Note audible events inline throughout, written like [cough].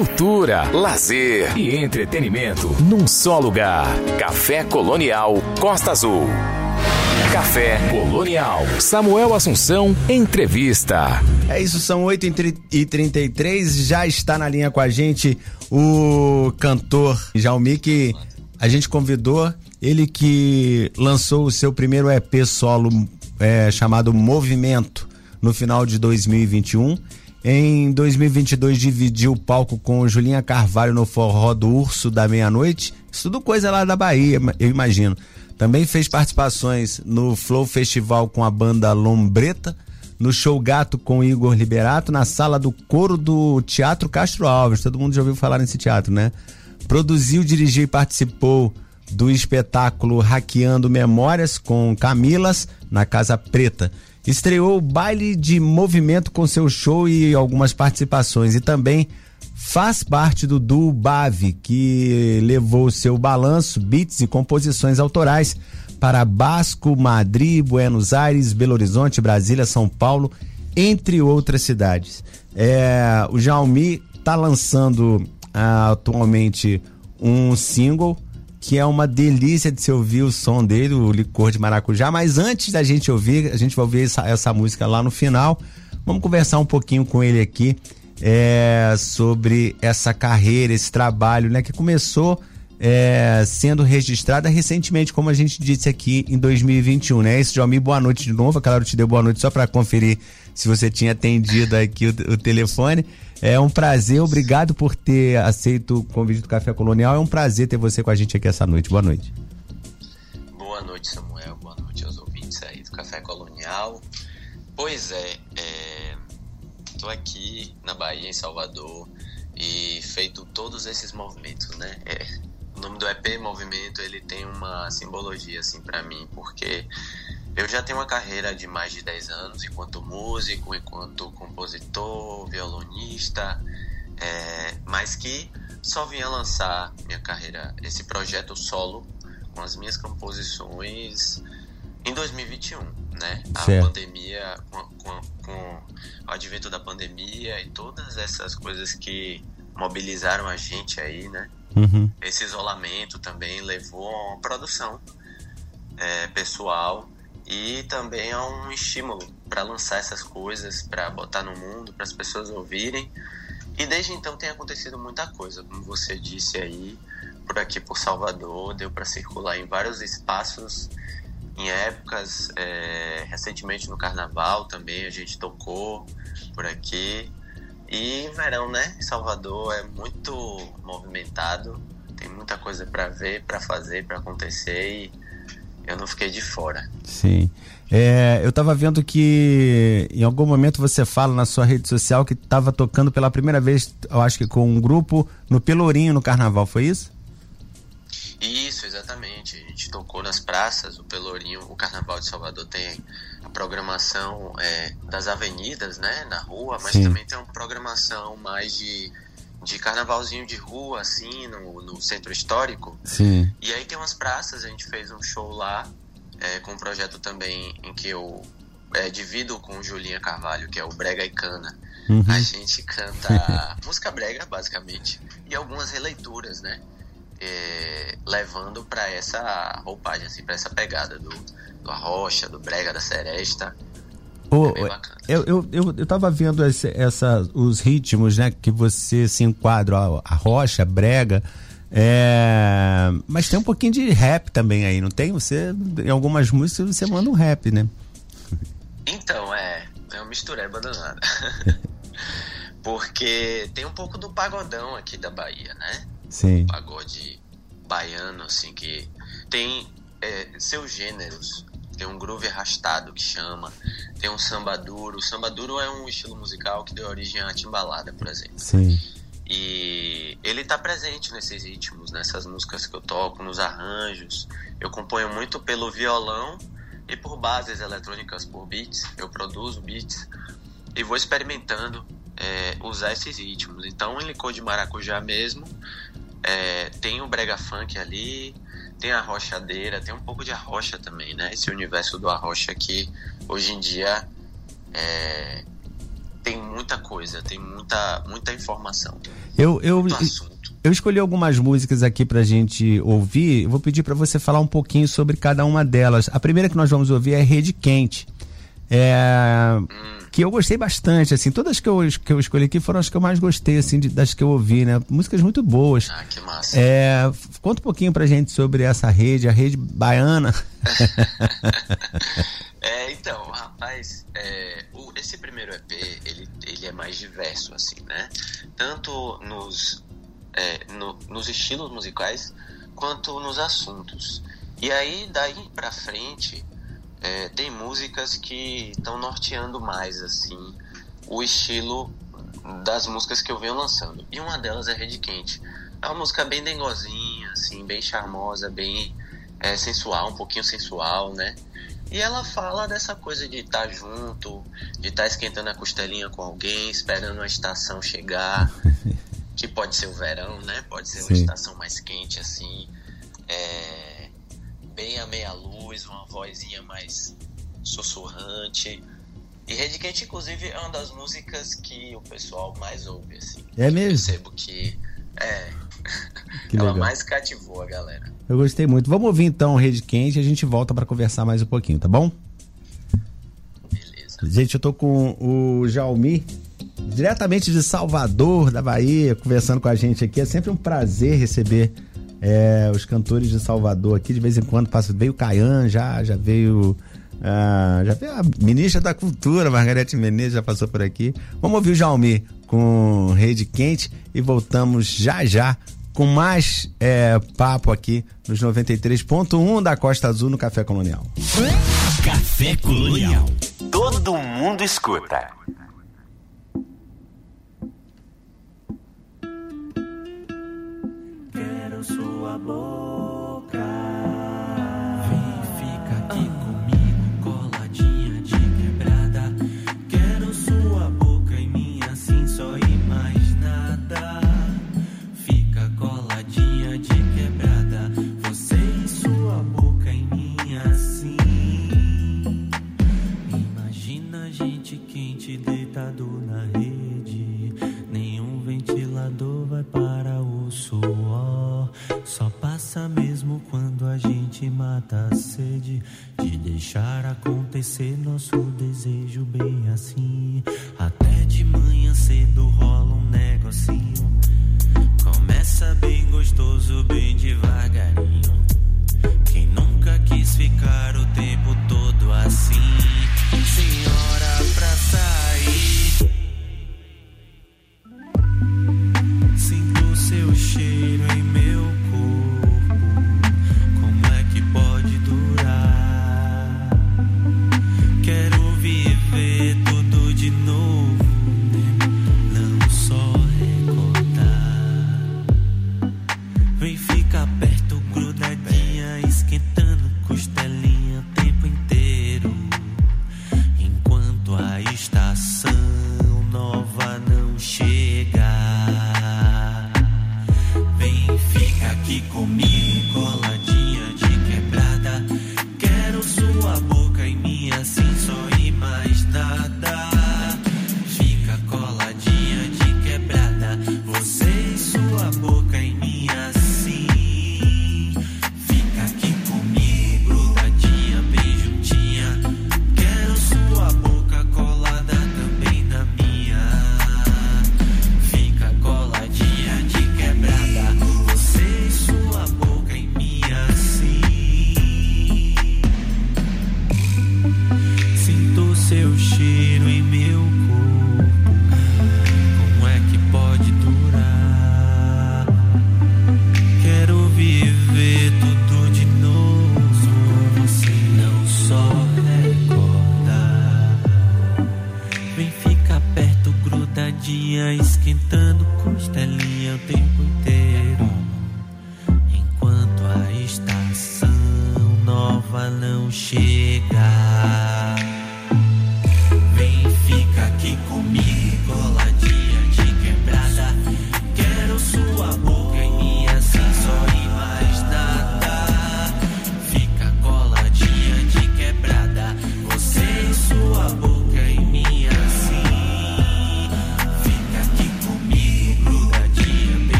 cultura, lazer e entretenimento num só lugar. Café Colonial Costa Azul. Café Colonial. Samuel Assunção, entrevista. É isso, são 8h33. Já está na linha com a gente o cantor Jaumi, que a gente convidou. Ele que lançou o seu primeiro EP solo é, chamado Movimento no final de 2021. Em 2022 dividiu o palco com Julinha Carvalho no Forró do Urso da Meia-Noite. Isso tudo coisa lá da Bahia, eu imagino. Também fez participações no Flow Festival com a banda Lombreta, no Show Gato com Igor Liberato, na sala do coro do Teatro Castro Alves. Todo mundo já ouviu falar nesse teatro, né? Produziu, dirigiu e participou do espetáculo Hackeando Memórias com Camilas na Casa Preta. Estreou o baile de movimento com seu show e algumas participações e também faz parte do duo Bave, que levou seu balanço, beats e composições autorais para Basco, Madrid, Buenos Aires, Belo Horizonte, Brasília, São Paulo, entre outras cidades. É, o Jaumi está lançando ah, atualmente um single que é uma delícia de se ouvir o som dele, o licor de maracujá. Mas antes da gente ouvir, a gente vai ouvir essa, essa música lá no final. Vamos conversar um pouquinho com ele aqui é, sobre essa carreira, esse trabalho, né, que começou é, sendo registrada recentemente, como a gente disse aqui em 2021, né? Isso, Jomi, boa noite de novo. Claro, te deu boa noite só para conferir se você tinha atendido aqui o, o, telefone. É um prazer, obrigado por ter aceito o convite do Café Colonial. É um prazer ter você com a gente aqui essa noite. Boa noite. Boa noite, Samuel. Boa noite aos ouvintes aí do Café Colonial. Pois é, estou é, aqui na Bahia, em Salvador, e feito todos esses movimentos, né? É, o nome do EP Movimento ele tem uma simbologia assim para mim, porque eu já tenho uma carreira de mais de 10 anos enquanto músico, enquanto compositor, violonista, é, mas que só vinha lançar minha carreira, esse projeto solo com as minhas composições em 2021, né? A certo. pandemia, com, com, com o advento da pandemia e todas essas coisas que mobilizaram a gente aí, né? Uhum. Esse isolamento também levou a uma produção é, pessoal e também a um estímulo para lançar essas coisas, para botar no mundo, para as pessoas ouvirem. E desde então tem acontecido muita coisa, como você disse aí, por aqui por Salvador, deu para circular em vários espaços, em épocas, é, recentemente no Carnaval também a gente tocou por aqui. E verão, né? Salvador é muito movimentado, tem muita coisa para ver, para fazer, para acontecer e eu não fiquei de fora. Sim. É, eu estava vendo que em algum momento você fala na sua rede social que estava tocando pela primeira vez, eu acho que com um grupo no Pelourinho no Carnaval, foi isso? Isso, exatamente. A gente tocou nas praças, o Pelourinho, o Carnaval de Salvador tem a programação é, das avenidas, né, na rua, mas Sim. também tem uma programação mais de, de carnavalzinho de rua, assim, no, no centro histórico. Sim. E aí tem umas praças, a gente fez um show lá, é, com um projeto também em que eu é, divido com Julinha Carvalho, que é o Brega e Cana. Uhum. A gente canta [laughs] música brega, basicamente, e algumas releituras, né? é, levando para essa roupagem, assim, para essa pegada do, do arrocha, do brega, da seresta. Oh, é eu, eu, eu, eu tava vendo esse, essa, os ritmos, né, que você se enquadra, a, a rocha, a brega, é... mas tem um pouquinho de rap também aí, não tem? Você, em algumas músicas, você manda um rap, né? Então, é, é uma mistureba danada. [laughs] Porque tem um pouco do pagodão aqui da Bahia, né? Sim. Um pagode baiano, assim, que tem é, seus gêneros. Tem um groove arrastado que chama, tem um samba duro. O samba duro é um estilo musical que deu origem à timbalada, por exemplo. Sim. E ele está presente nesses ritmos, nessas músicas que eu toco, nos arranjos. Eu componho muito pelo violão e por bases eletrônicas, por beats. Eu produzo beats e vou experimentando é, usar esses ritmos. Então, em licor de maracujá mesmo, é, tem o brega funk ali, tem a rochadeira, tem um pouco de arrocha também, né? Esse universo do arrocha que hoje em dia é, tem muita coisa, tem muita, muita informação. Eu, eu, eu escolhi algumas músicas aqui pra gente ouvir. Vou pedir para você falar um pouquinho sobre cada uma delas. A primeira que nós vamos ouvir é Rede Quente. É, hum. Que eu gostei bastante, assim. Todas que eu, que eu escolhi aqui foram as que eu mais gostei, assim, de, das que eu ouvi, né? Músicas muito boas. Ah, que massa. É, conta um pouquinho pra gente sobre essa rede, a rede baiana. [laughs] é, então, rapaz, é, o, esse primeiro EP, ele, ele é mais diverso, assim, né? Tanto nos, é, no, nos estilos musicais, quanto nos assuntos. E aí, daí pra frente, é, tem músicas que estão norteando mais, assim, o estilo das músicas que eu venho lançando. E uma delas é Rede Quente. É uma música bem dengozinha, assim, bem charmosa, bem é, sensual, um pouquinho sensual, né? E ela fala dessa coisa de estar tá junto, de estar tá esquentando a costelinha com alguém, esperando a estação chegar, [laughs] que pode ser o verão, né? Pode ser Sim. uma estação mais quente, assim, é, bem a meia luz, uma vozinha mais sussurrante. E Red Quente, inclusive, é uma das músicas que o pessoal mais ouve, assim. É mesmo? Eu percebo que é. [laughs] Que ela legal. mais cativou a galera. Eu gostei muito. Vamos ouvir então Rede Quente e a gente volta para conversar mais um pouquinho, tá bom? Beleza. Gente, eu tô com o Jaumi, diretamente de Salvador, da Bahia, conversando com a gente aqui. É sempre um prazer receber é, os cantores de Salvador aqui. De vez em quando passa, veio o Caian já, já veio. Ah, já veio a ministra da Cultura, Margarete Menezes, já passou por aqui. Vamos ouvir o Jaumi com Rede Quente e voltamos já já com mais é, papo aqui nos 93.1 da Costa Azul no Café Colonial. Café Colonial. Todo mundo escuta. Sua boca. mata a sede de deixar acontecer nosso desejo bem assim. Até de manhã cedo rola um negocinho. Começa bem gostoso, bem devagarinho.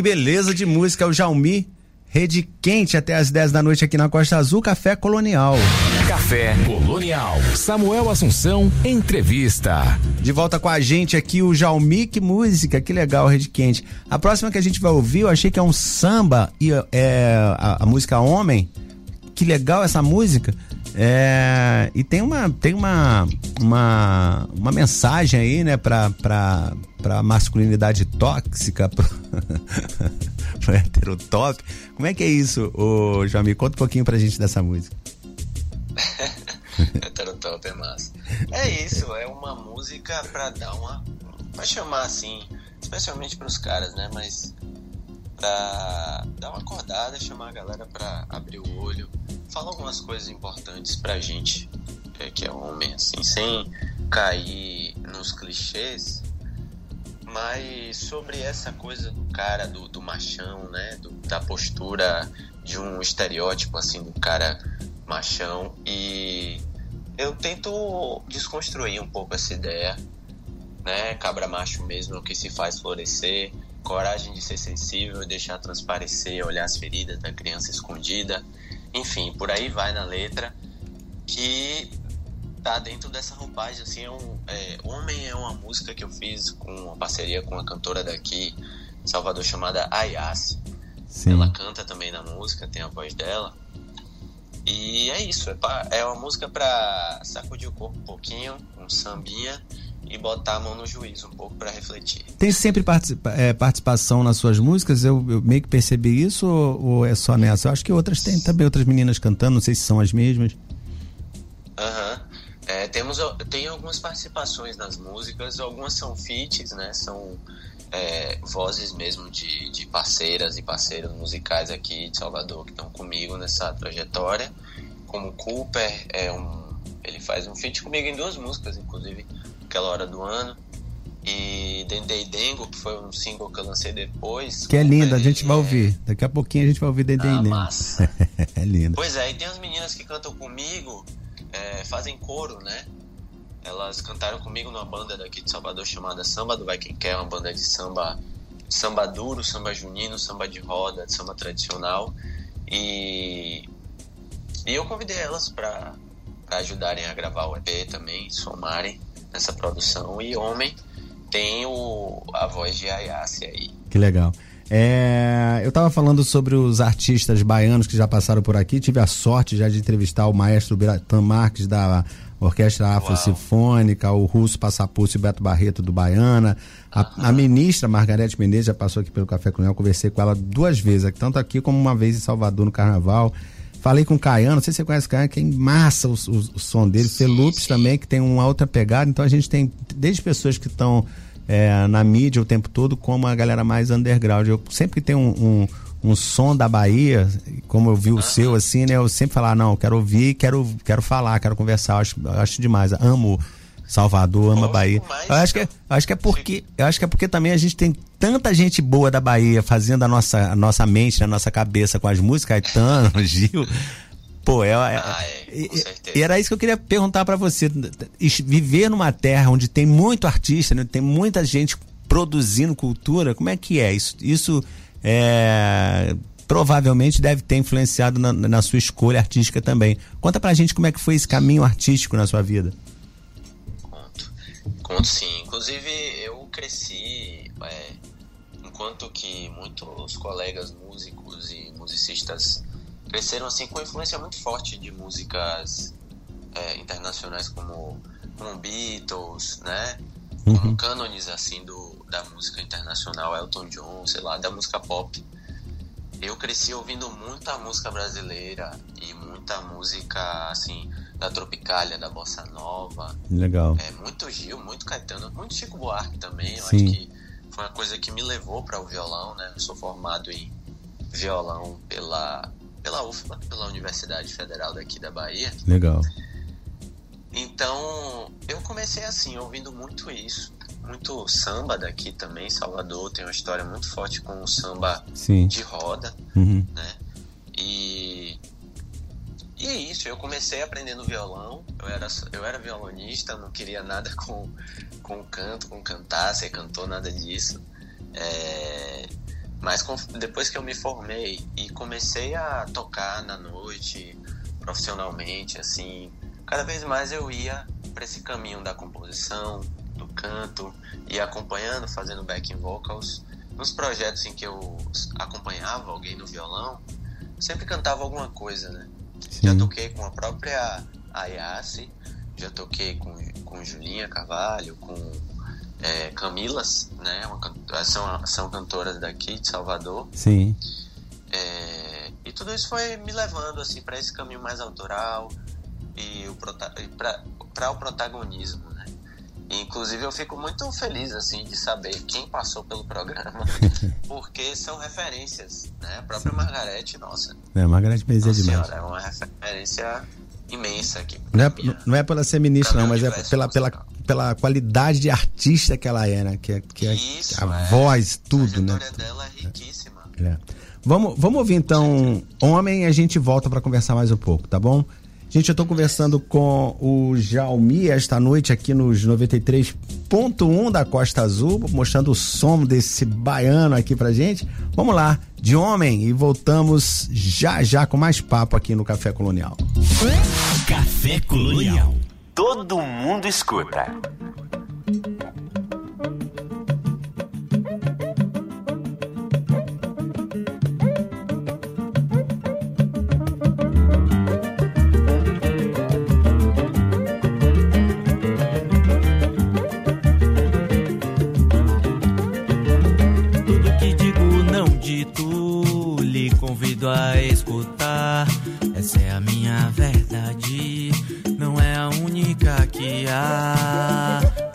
Que beleza de música, o Jaumi. Rede quente até as 10 da noite aqui na Costa Azul, Café Colonial. Café Colonial. Samuel Assunção, entrevista. De volta com a gente aqui o Jaumi, que música, que legal, Rede Quente. A próxima que a gente vai ouvir, eu achei que é um samba e é a, a música Homem. Que legal essa música. É, e tem uma tem uma, uma uma mensagem aí, né, para para masculinidade tóxica, [laughs] pro, pro heterotop. Como é que é isso, ô João? Conta um pouquinho pra gente dessa música. [laughs] heterotop é massa. É isso, é uma música pra dar uma. pra chamar assim, especialmente pros caras, né? Mas pra dar uma acordada, chamar a galera pra abrir o olho, falar algumas coisas importantes pra gente, é, que é homem, assim, sem cair nos clichês, mas sobre essa coisa do cara, do, do machão, né, do, da postura de um estereótipo, assim, do cara machão, e eu tento desconstruir um pouco essa ideia, né, cabra macho mesmo o que se faz florescer, coragem de ser sensível, deixar transparecer, olhar as feridas da criança escondida, enfim, por aí vai na letra, que tá dentro dessa roupagem, assim, é um, é, Homem é uma música que eu fiz com uma parceria com uma cantora daqui, Salvador, chamada Ayase. Ela canta também na música, tem a voz dela. E é isso, é, pra, é uma música para sacudir o corpo um pouquinho, um sambinha, e botar a mão no juízo um pouco para refletir. Tem sempre participa é, participação nas suas músicas? Eu, eu, meio que percebi isso ou, ou, é só nessa? Eu acho que outras tem também outras meninas cantando, não sei se são as mesmas. Aham. Uhum. É, temos tem algumas participações nas músicas, algumas são feats, né? São é, vozes mesmo de, de parceiras e parceiros musicais aqui de Salvador que estão comigo nessa trajetória. Como Cooper é um, ele faz um feat comigo em duas músicas, inclusive aquela hora do ano. E Dendei Dengo, que foi um single que eu lancei depois. Que é linda, a gente vai ouvir. Daqui a pouquinho a gente vai ouvir Dendei ah. Massa. [laughs] é linda. Pois é, e tem as meninas que cantam comigo, é, fazem coro, né? Elas cantaram comigo numa banda daqui de Salvador chamada Samba do Vai Quem Quer, uma banda de samba, samba duro, samba junino, samba de roda, de samba tradicional. E, e eu convidei elas para ajudarem a gravar o EP também, somarem nessa produção. E Homem tem o, a voz de Ayase aí. Que legal. É, eu estava falando sobre os artistas baianos que já passaram por aqui. Tive a sorte já de entrevistar o maestro Biratan Marques da Orquestra Afro-Sinfônica, o russo Passapulso e Beto Barreto do Baiana. A, a, ministra Margarete Menezes já passou aqui pelo Café Colonial, conversei com ela duas vezes, tanto aqui como uma vez em Salvador no Carnaval. Falei com o Caiano, não sei se você conhece o Caiano, que é massa o, o, o som dele. Felupes também, que tem uma outra pegada. Então a gente tem desde pessoas que estão é, na mídia o tempo todo, como a galera mais underground. Eu sempre que tem um, um, um, som da Bahia, como eu vi o seu, assim, né? Eu sempre falar, não, quero ouvir, quero, quero falar, quero conversar. Acho, eu acho demais. Amo Salvador, ama Bahia. Eu acho que, é, acho que é porque, eu acho que é porque também a gente tem tanta gente boa da Bahia fazendo a nossa, a nossa mente, a nossa cabeça com as músicas, Caetano, [laughs] Gil. Pô, é, é, ah, é e era isso que eu queria perguntar para você. Viver numa terra onde tem muito artista, né, tem muita gente produzindo cultura, como é que é? Isso, isso é, provavelmente deve ter influenciado na, na, sua escolha artística também. Conta pra gente como é que foi esse caminho artístico na sua vida. Conto sim. Inclusive, eu cresci é, enquanto que muitos colegas músicos e musicistas cresceram assim com influência muito forte de músicas é, internacionais como, como Beatles, né? Uhum. Como cânones assim do, da música internacional, Elton John, sei lá, da música pop. Eu cresci ouvindo muita música brasileira e muita música assim da Tropicália, da Bossa Nova. Legal. É, muito Gil, muito Caetano, muito Chico Buarque também. Eu Sim. acho que foi uma coisa que me levou para o violão, né? Eu sou formado em violão pela, pela UFBA, pela Universidade Federal daqui da Bahia. Legal. Então, eu comecei assim, ouvindo muito isso. Muito samba daqui também, Salvador tem uma história muito forte com o samba Sim. de roda, uhum. né? E e é isso, eu comecei aprendendo violão, eu era, eu era violonista, não queria nada com, com canto, com cantar, ser cantor, nada disso. É, Mas com, depois que eu me formei e comecei a tocar na noite, profissionalmente, assim, cada vez mais eu ia para esse caminho da composição, do canto, e acompanhando, fazendo backing vocals. Nos projetos em que eu acompanhava alguém no violão, sempre cantava alguma coisa, né? Sim. Já toquei com a própria Ayase, já toquei com, com Julinha Carvalho, com é, Camilas, né? Uma, são, são cantoras daqui de Salvador. Sim. É, e tudo isso foi me levando assim para esse caminho mais autoral e para o protagonismo, né? Inclusive eu fico muito feliz assim de saber quem passou pelo programa, [laughs] porque são referências, né? A própria Margarete, nossa. É, Margarete Bezerra demais. Senhora, é uma referência imensa aqui. Não é, não é pela ser ministra, não, mas é pela, pela, pela qualidade de artista que ela é, né? Que é, que é Isso, a é. voz, tudo, né? A história dela é riquíssima. É. Vamos, vamos ouvir então Homem e a gente volta para conversar mais um pouco, tá bom? Gente, eu estou conversando com o Jaumi esta noite aqui nos 93.1 da Costa Azul, mostrando o som desse baiano aqui pra gente. Vamos lá, de homem, e voltamos já já com mais papo aqui no Café Colonial. Café Colonial. Todo mundo escuta. espírito lhe convido a escutar. Essa é a minha verdade, não é a única que há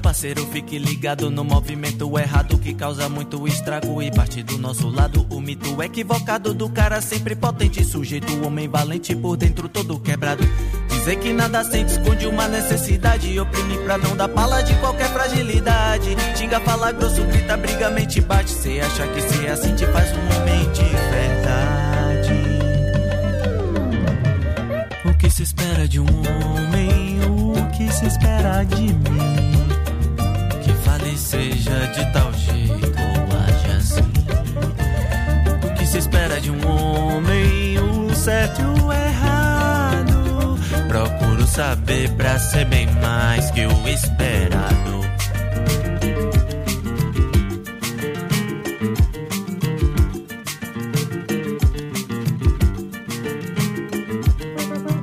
parceiro, fique ligado no movimento errado que causa muito estrago e parte do nosso lado. O mito equivocado do cara sempre potente, sujeito, homem valente por dentro todo quebrado. Dizer que nada sente esconde uma necessidade, oprime pra não dar pala de qualquer fragilidade. Xinga, fala grosso, grita, briga, mente, bate. Cê acha que cê assim te faz um homem de verdade. O que se espera de um homem? O que se espera de mim? Seja de tal jeito ou age assim. O que se espera de um homem, o certo e o errado. Procuro saber pra ser bem mais que o esperado.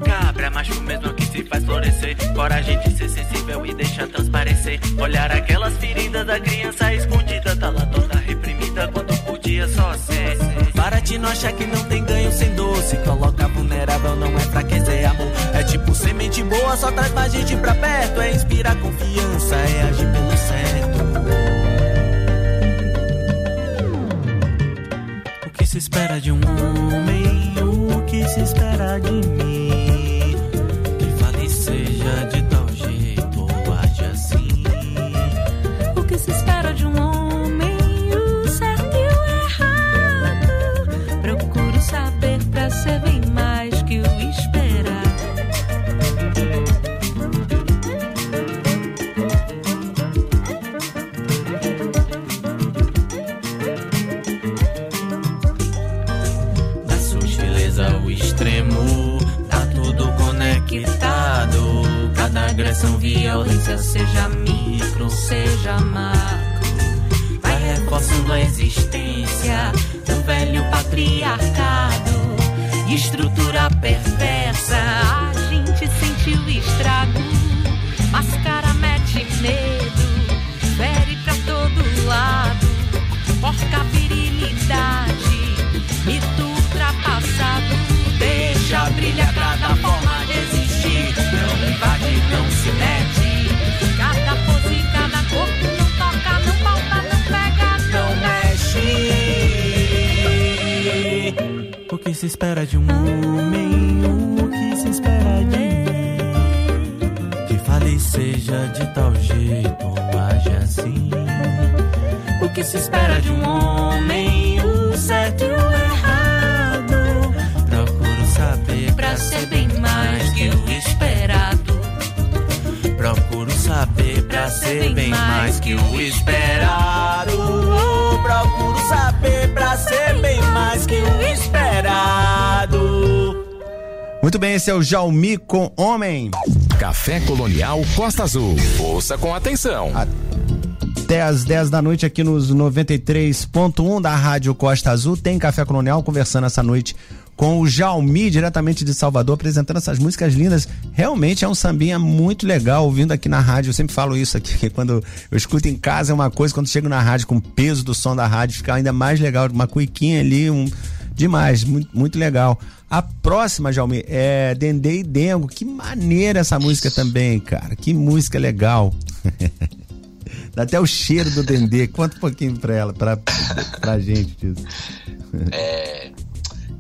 Cabra macho mesmo que se faz florescer, coragem Olhar aquelas feridas da criança escondida, tá lá toda reprimida quando podia só ser. Para te não achar que não tem ganho sem doce. Coloca vulnerável, não é fraqueza, é amor. É tipo semente boa, só traz mais gente pra perto. É inspirar confiança, é agir pelo certo. O que se espera de um homem? O que se espera de mim? Esse é o Jaumi com Homem. Café Colonial Costa Azul. Ouça com atenção. Até às 10 da noite aqui nos 93.1 da Rádio Costa Azul. Tem Café Colonial conversando essa noite com o Jaumi, diretamente de Salvador, apresentando essas músicas lindas. Realmente é um sambinha muito legal, ouvindo aqui na rádio. Eu sempre falo isso aqui, [laughs] que quando eu escuto em casa é uma coisa, quando chego na rádio com o peso do som da rádio, fica ainda mais legal. Uma cuiquinha ali, um. Demais, muito, muito legal. A próxima, Jaumi, é Dendê e Dengo. Que maneira essa música também, cara. Que música legal. [laughs] Dá até o cheiro do Dendê. Conta um pouquinho pra ela, pra, pra gente disso. [laughs] É,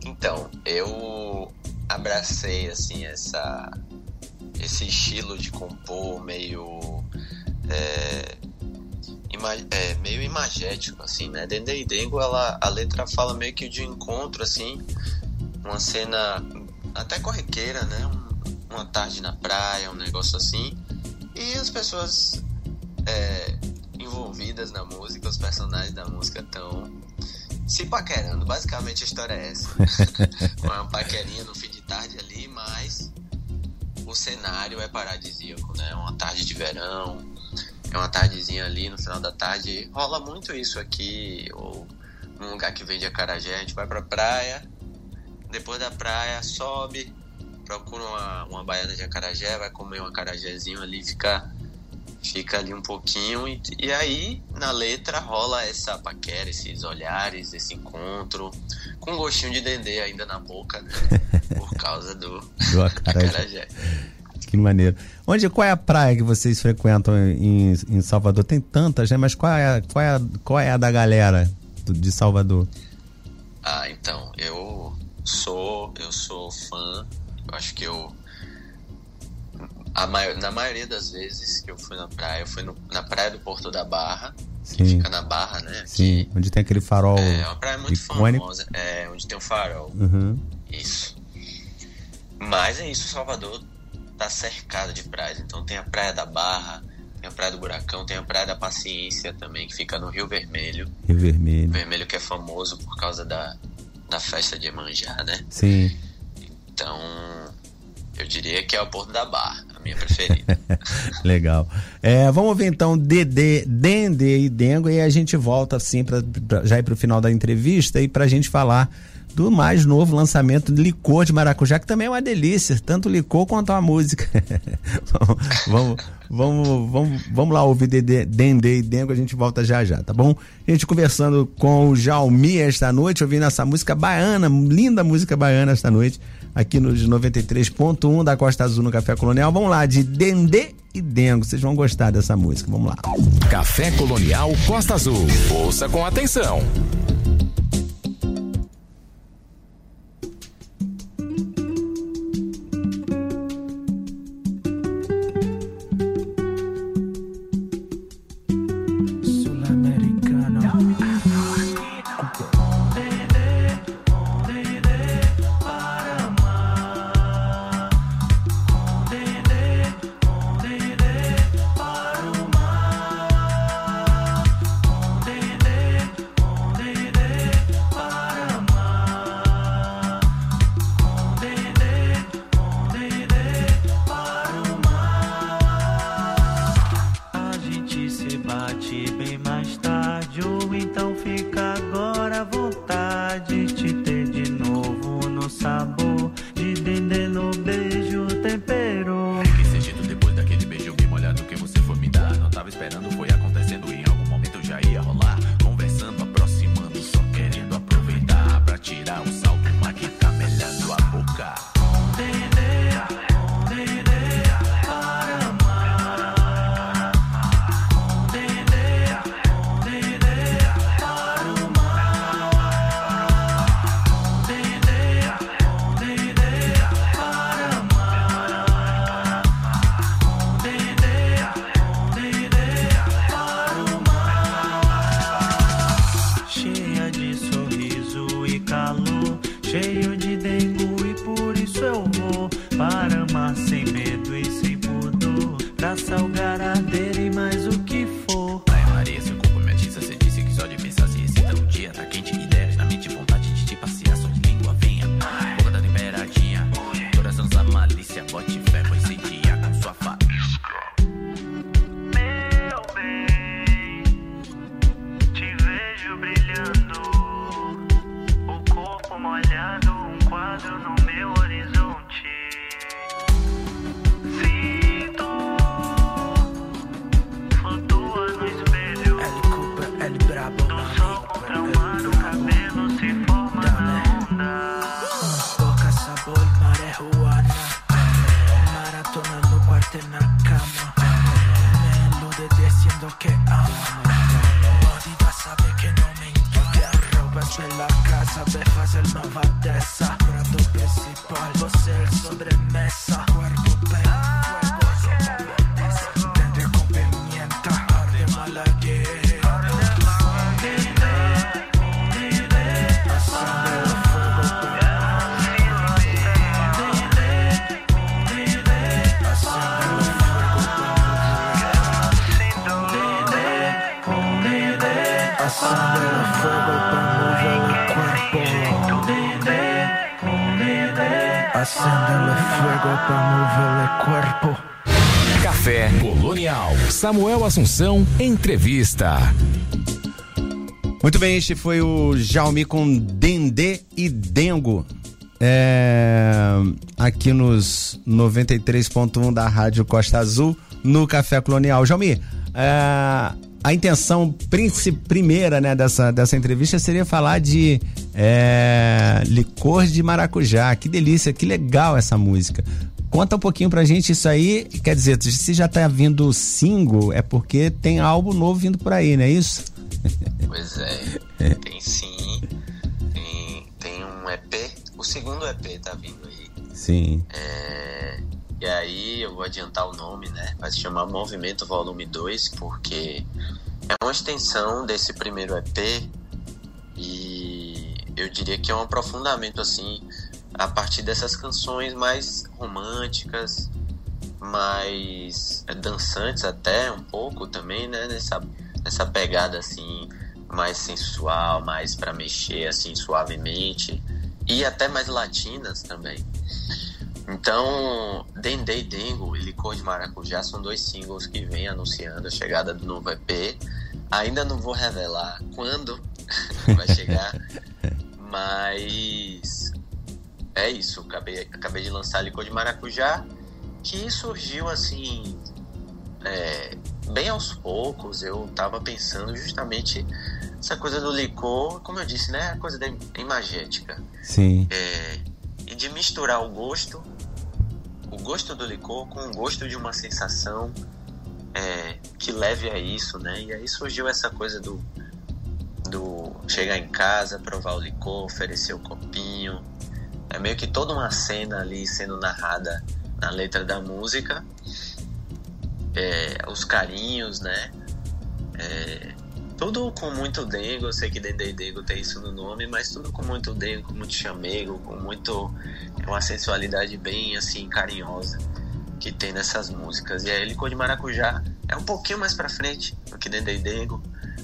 então, eu abracei, assim, essa, esse estilo de compor meio... É, é, meio imagético, assim, né? Dendê e Dengo, ela, a letra fala meio que de encontro, assim, uma cena até corriqueira, né? Um, uma tarde na praia, um negócio assim. E as pessoas é, envolvidas na música, os personagens da música estão se paquerando. Basicamente a história é essa. [laughs] uma paquerinha no fim de tarde ali, mas o cenário é paradisíaco, né? Uma tarde de verão, é uma tardezinha ali no final da tarde. Rola muito isso aqui, ou num lugar que vende acarajé, a gente vai pra praia, depois da praia sobe, procura uma, uma baiana de acarajé, vai comer um acarajézinho ali, fica, fica ali um pouquinho, e, e aí na letra rola essa paquera, esses olhares, esse encontro, com um gostinho de dendê ainda na boca, né? Por causa do, [laughs] do acarajé. acarajé. Que maneiro. Onde, qual é a praia que vocês frequentam em, em Salvador? Tem tantas, né? Mas qual é, qual é, qual é a da galera de Salvador? Ah, então, eu sou, eu sou fã, eu acho que eu maior, na maioria das vezes que eu fui na praia, eu fui no, na praia do Porto da Barra, Sim. que fica na Barra, né? Sim, onde tem aquele farol. É, uma praia muito famosa, é, onde tem um farol. Uhum. Isso. Mas é isso, Salvador tá cercado de praias. Então tem a Praia da Barra, tem a Praia do Buracão, tem a Praia da Paciência também, que fica no Rio Vermelho. Rio Vermelho. Vermelho que é famoso por causa da, da festa de Emanjá, né? Sim. Então, eu diria que é o Porto da Barra, a minha preferida. [laughs] Legal. É, vamos ver então Dedê, Dendê e Dengo e a gente volta assim para já ir para o final da entrevista e para a gente falar do mais novo lançamento de licor de maracujá, que também é uma delícia, tanto licor quanto a música. [laughs] vamos, vamos, vamos, vamos lá ouvir Dendê e Dengo, a gente volta já já, tá bom? A gente conversando com o Jaumi esta noite, ouvindo essa música baiana, linda música baiana esta noite, aqui nos 93.1 da Costa Azul no Café Colonial. Vamos lá, de Dendê e Dengo, vocês vão gostar dessa música, vamos lá. Café Colonial Costa Azul, ouça com atenção. marihuana Maratonando parte en la cama Me elude diciendo que ama Odida sabe que no me mi inquieta Roba la casa, dejas el novadeza Prado principal, voce sobremesa Cuerpo Fuego para mover el cuerpo. Café Colonial. Samuel Assunção, entrevista. Muito bem, este foi o Jaume com Dendê e Dengo. É, aqui nos 93.1 da Rádio Costa Azul, no Café Colonial. Jaume, é, a intenção primeira né, dessa, dessa entrevista seria falar de é, licor de maracujá. Que delícia, que legal essa música. Conta um pouquinho pra gente isso aí. Quer dizer, se já tá vindo single, é porque tem álbum novo vindo por aí, não é isso? Pois é, tem sim. Tem, tem um EP, o segundo EP tá vindo aí. Sim. É, e aí eu vou adiantar o nome, né? Vai se chamar Movimento Volume 2, porque é uma extensão desse primeiro EP e eu diria que é um aprofundamento assim a partir dessas canções mais românticas, mais é, dançantes até um pouco também, né? Nessa, nessa pegada assim mais sensual, mais para mexer assim suavemente e até mais latinas também. Então, Dendê Dengo e Licor de Maracujá são dois singles que vêm anunciando a chegada do novo EP. Ainda não vou revelar quando [laughs] vai chegar, [laughs] mas é isso. Acabei, acabei de lançar Licor de Maracujá, que surgiu assim, é, bem aos poucos. Eu tava pensando justamente essa coisa do licor, como eu disse, né? A coisa da imagética. Sim. É, e de misturar o gosto, o gosto do licor com o gosto de uma sensação é, que leve a isso, né? E aí surgiu essa coisa do, do chegar em casa, provar o licor, oferecer o copinho. É meio que toda uma cena ali sendo narrada na letra da música. É, os carinhos, né? É, tudo com muito dengo, eu sei que Dendê e Dengo tem isso no nome, mas tudo com muito dengo, com muito chamego, com muito é uma sensualidade bem assim carinhosa que tem nessas músicas. E aí Licor de Maracujá é um pouquinho mais pra frente do que Dendê e Dengo.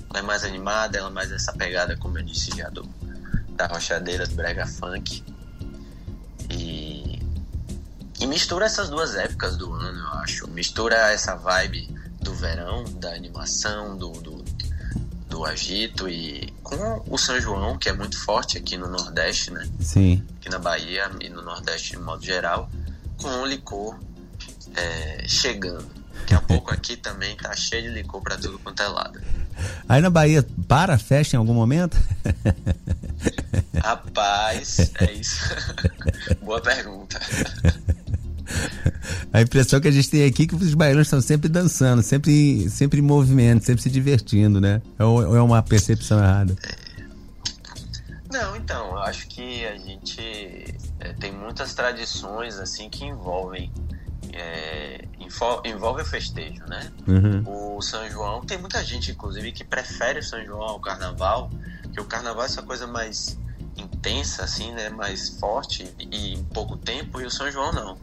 Ela é mais animada, ela é mais essa pegada, como eu disse já, do, da rochadeira, do brega funk. E, e mistura essas duas épocas do ano, eu acho. Mistura essa vibe do verão, da animação, do, do, do agito e com o São João, que é muito forte aqui no Nordeste, né? Sim. Aqui na Bahia e no Nordeste de modo geral, com o licor é, chegando. Daqui a pouco aqui também tá cheio de licor pra tudo quanto é lado. Aí na Bahia, para a festa em algum momento? Rapaz, é isso. [laughs] Boa pergunta. A impressão que a gente tem aqui é que os baianos estão sempre dançando, sempre, sempre em movimento, sempre se divertindo, né? Ou ou é uma percepção errada? Não, então, eu acho que a gente é, tem muitas tradições assim que envolvem é, envolve o festejo, né? Uhum. O São João, tem muita gente, inclusive, que prefere o São João ao Carnaval, que o Carnaval é essa coisa mais intensa, assim, né? Mais forte e em pouco tempo, e o São João não.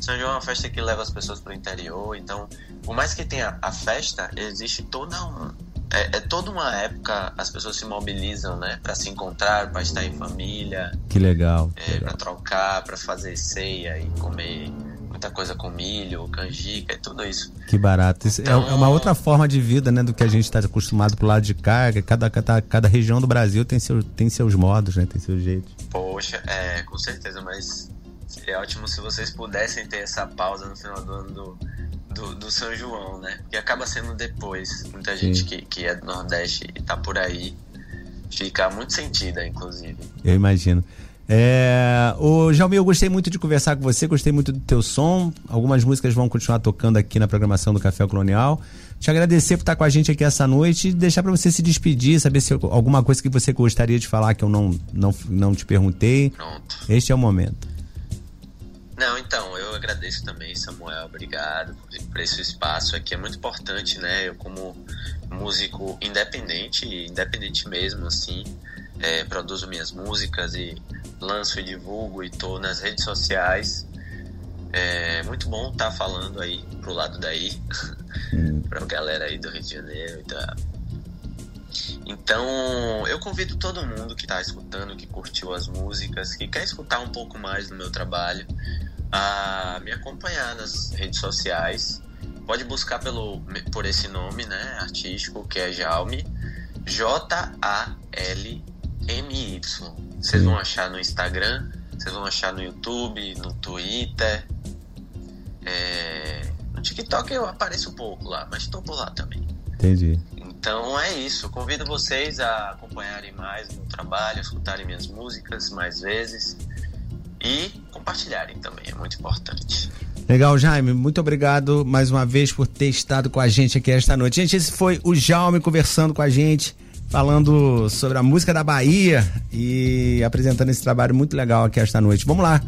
São João é uma festa que leva as pessoas para o interior, então, por mais que tenha a festa, existe toda um, é, é toda uma época, as pessoas se mobilizam, né? Para se encontrar, para estar em família, Que legal. é, legal. para trocar, para fazer ceia e comer muita coisa com milho, canjica e tudo isso. Que barato. Isso é, é uma outra forma de vida, né, do que a gente está acostumado pro lado de cá. que Cada, cada, cada região do Brasil tem, seu, tem seus modos, né? Tem seus jeitos. Poxa, é, com certeza, mas seria ótimo se vocês pudessem ter essa pausa no final do ano do, do, do São João, né? Que acaba sendo depois. Muita gente que, que é do Nordeste e tá por aí fica muito sentida, inclusive. Eu imagino. É, o Jalmi, eu gostei muito de conversar com você, gostei muito do teu som. Algumas músicas vão continuar tocando aqui na programação do Café Colonial. Te agradecer por estar com a gente aqui essa noite e deixar para você se despedir, saber se alguma coisa que você gostaria de falar que eu não, não, não te perguntei. Pronto. Este é o momento. Não, então, eu agradeço também, Samuel, obrigado por esse espaço aqui, é muito importante, né? Eu como músico independente, independente mesmo, assim, é, produzo minhas músicas e lanço e divulgo e tô nas redes sociais. É muito bom estar tá falando aí pro lado daí, hum. [laughs] pra galera aí do Rio de Janeiro e tá. Então, eu convido todo mundo que está escutando, que curtiu as músicas, que quer escutar um pouco mais do meu trabalho, a me acompanhar nas redes sociais. Pode buscar pelo, por esse nome, né, artístico, que é Jaume, J-A-L-M-Y. Vocês vão achar no Instagram, vocês vão achar no YouTube, no Twitter. É... No TikTok eu apareço um pouco lá, mas estou por lá também. Entendi. Então é isso. Convido vocês a acompanharem mais o meu trabalho, escutarem minhas músicas mais vezes e compartilharem também, é muito importante. Legal, Jaime, muito obrigado mais uma vez por ter estado com a gente aqui esta noite. Gente, esse foi o Jaime conversando com a gente, falando sobre a música da Bahia e apresentando esse trabalho muito legal aqui esta noite. Vamos lá,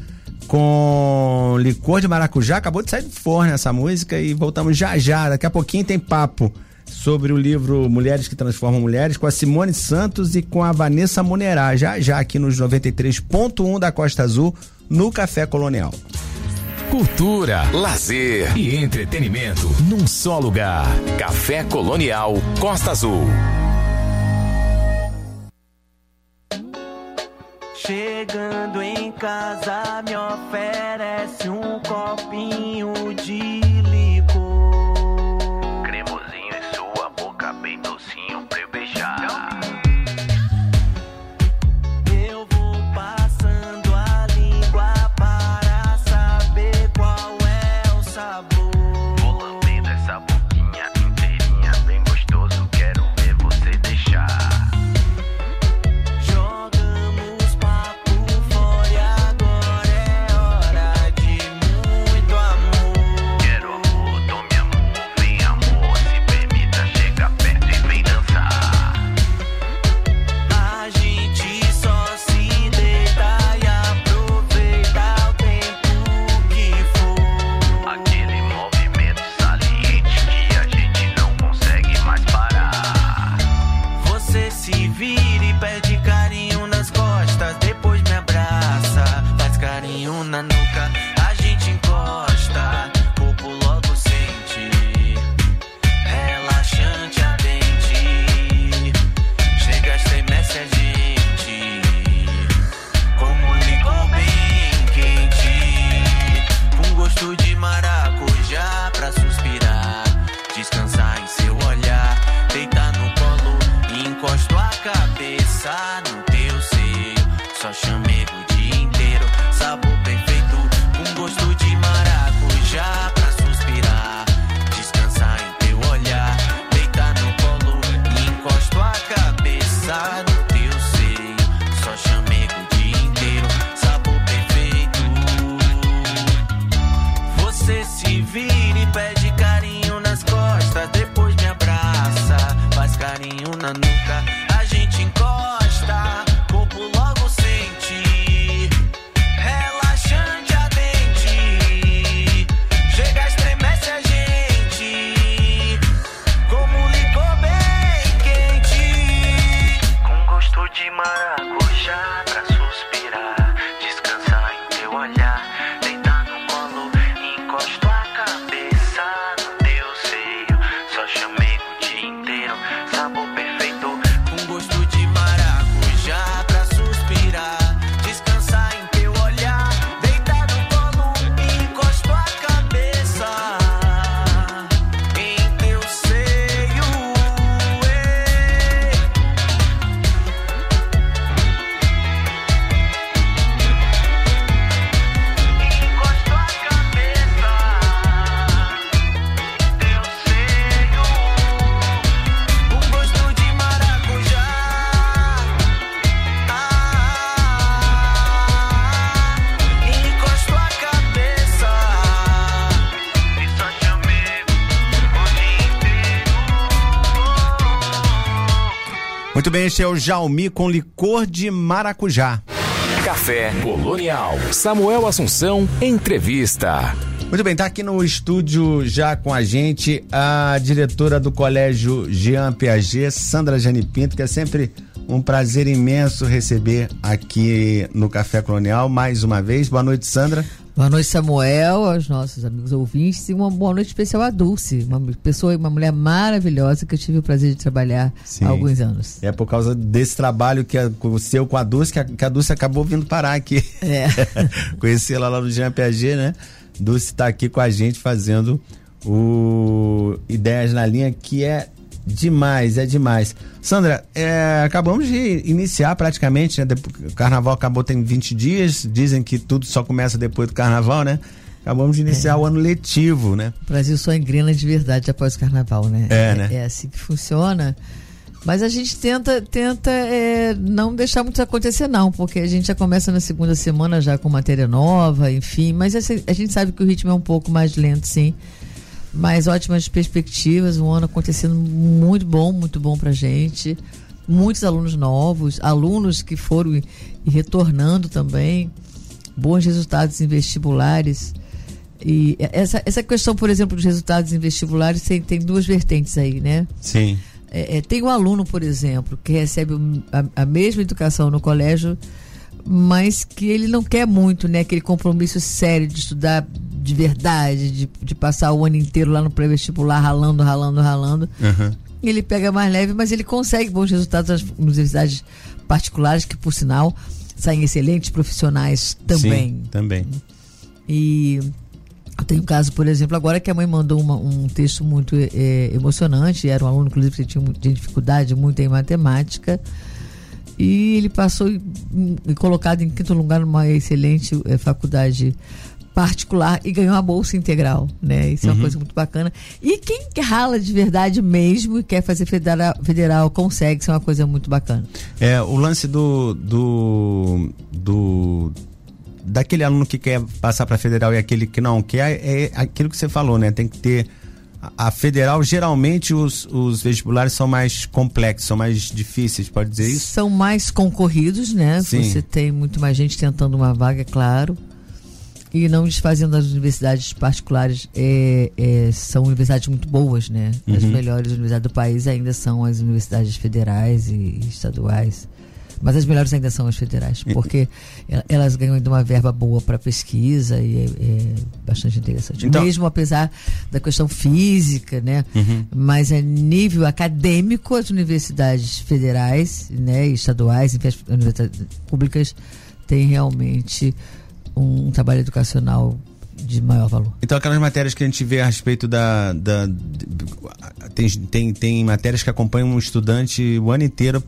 com licor de maracujá, acabou de sair do forno essa música e voltamos já já. Daqui a pouquinho tem papo sobre o livro Mulheres que Transformam Mulheres com a Simone Santos e com a Vanessa Monerá, já já aqui nos 93.1 da Costa Azul, no Café Colonial. Cultura, lazer e entretenimento num só lugar. Café Colonial Costa Azul. Chegando em casa, me oferece um copinho de na nuca, a gente encosta, corpo logo sente. É o Jaumi com licor de maracujá. Café Colonial. Samuel Assunção, entrevista. Muito bem, tá aqui no estúdio já com a gente a diretora do Colégio Jean Piaget, Sandra Jane Pinto, que é sempre um prazer imenso receber aqui no Café Colonial mais uma vez. Boa noite, Sandra. Boa noite, Samuel, aos nossos amigos ouvintes e uma boa noite especial a Dulce, uma pessoa, uma mulher maravilhosa que eu tive o prazer de trabalhar Sim. há alguns anos. É por causa desse trabalho que a, o seu com a Dulce que a, que a Dulce acabou vindo parar aqui. É. [laughs] Conheci ela lá no Jean Piaget, né? Dulce está aqui com a gente fazendo o Ideias na Linha, que é demais, é demais. Sandra, é, acabamos de iniciar praticamente, né? O carnaval acabou tem 20 dias, dizem que tudo só começa depois do carnaval, né? Acabamos de iniciar é. o ano letivo, né? O Brasil só engrena de verdade após o carnaval, né? É, é né? É assim que funciona. Mas a gente tenta, tenta é, não deixar muito acontecer, não, porque a gente já começa na segunda semana já com matéria nova, enfim. Mas a gente sabe que o ritmo é um pouco mais lento, sim mas ótimas perspectivas, um ano acontecendo muito bom, muito bom pra gente. Muitos alunos novos, alunos que foram e retornando também, bons resultados em vestibulares. E essa, essa questão, por exemplo, dos resultados em vestibulares tem, tem duas vertentes aí, né? Sim. É, é, tem um aluno, por exemplo, que recebe a, a mesma educação no colégio, mas que ele não quer muito, né? Aquele compromisso sério de estudar de verdade, de, de passar o ano inteiro lá no pré-vestibular, ralando, ralando, ralando. Uhum. Ele pega mais leve, mas ele consegue bons resultados nas universidades particulares, que por sinal saem excelentes profissionais também. Sim, também. E tem um caso, por exemplo, agora que a mãe mandou uma, um texto muito é, emocionante, era um aluno, inclusive, que tinha, tinha dificuldade muito em matemática. E ele passou e, e colocado em quinto lugar numa excelente é, faculdade particular e ganhou a bolsa integral, né? Isso uhum. é uma uhum. coisa muito bacana. E quem rala de verdade mesmo e quer fazer federal, federal consegue, isso é uma coisa muito bacana. É, o lance do do, do daquele aluno que quer passar para federal e aquele que não quer é aquilo que você falou, né? Tem que ter a federal, geralmente os, os vestibulares são mais complexos, são mais difíceis, pode dizer isso? São mais concorridos, né? Sim. Você tem muito mais gente tentando uma vaga, é claro e não desfazendo as universidades particulares é, é, são universidades muito boas, né? Uhum. As melhores universidades do país ainda são as universidades federais e estaduais. Mas as melhores ainda são as federais, porque elas ganham ainda uma verba boa para pesquisa e é, é, bastante interessante. Então, Mesmo apesar da questão física, né? Uhum. Mas a nível acadêmico, as universidades federais, né, estaduais, as universidades públicas têm realmente um trabalho educacional de maior valor. Então aquelas matérias que a gente vê a respeito da, da tem, tem, tem matérias que acompanham um estudante o ano inteiro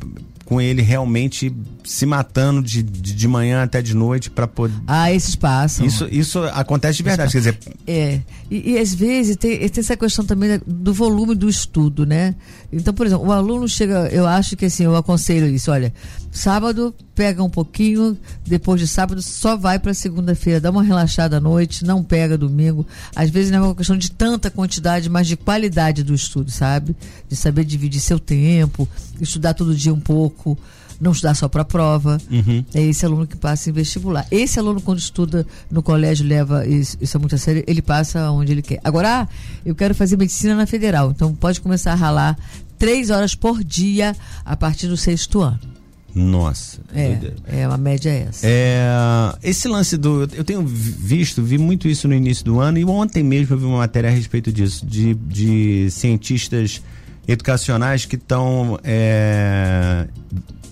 com ele realmente se matando de, de, de manhã até de noite para poder. Ah, esses passam. Isso, isso acontece de verdade, quer dizer. É. E, e às vezes tem, tem, essa questão também do volume do estudo, né? Então, por exemplo, o aluno chega, eu acho que assim, eu aconselho isso, olha, sábado pega um pouquinho, depois de sábado só vai para segunda-feira, dá uma relaxada à noite, não pega domingo. Às vezes não é uma questão de tanta quantidade, mas de qualidade do estudo, sabe? De saber dividir seu tempo, estudar todo dia um pouco não estudar só para a prova. Uhum. É esse aluno que passa em vestibular. Esse aluno, quando estuda no colégio, leva isso, isso é muito a sério, ele passa onde ele quer. Agora, ah, eu quero fazer medicina na federal, então pode começar a ralar três horas por dia a partir do sexto ano. Nossa. É, é uma média é essa. É, esse lance do. Eu tenho visto, vi muito isso no início do ano e ontem mesmo eu vi uma matéria a respeito disso, de, de cientistas educacionais que estão é,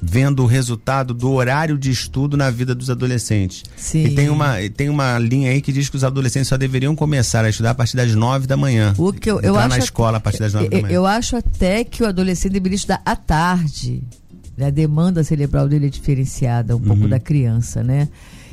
vendo o resultado do horário de estudo na vida dos adolescentes. Sim. E tem uma, tem uma linha aí que diz que os adolescentes só deveriam começar a estudar a partir das nove da manhã. O que eu, eu acho na escola a partir das nove da manhã. Eu acho até que o adolescente deveria estudar à tarde. Né? A demanda cerebral dele é diferenciada um uhum. pouco da criança, né?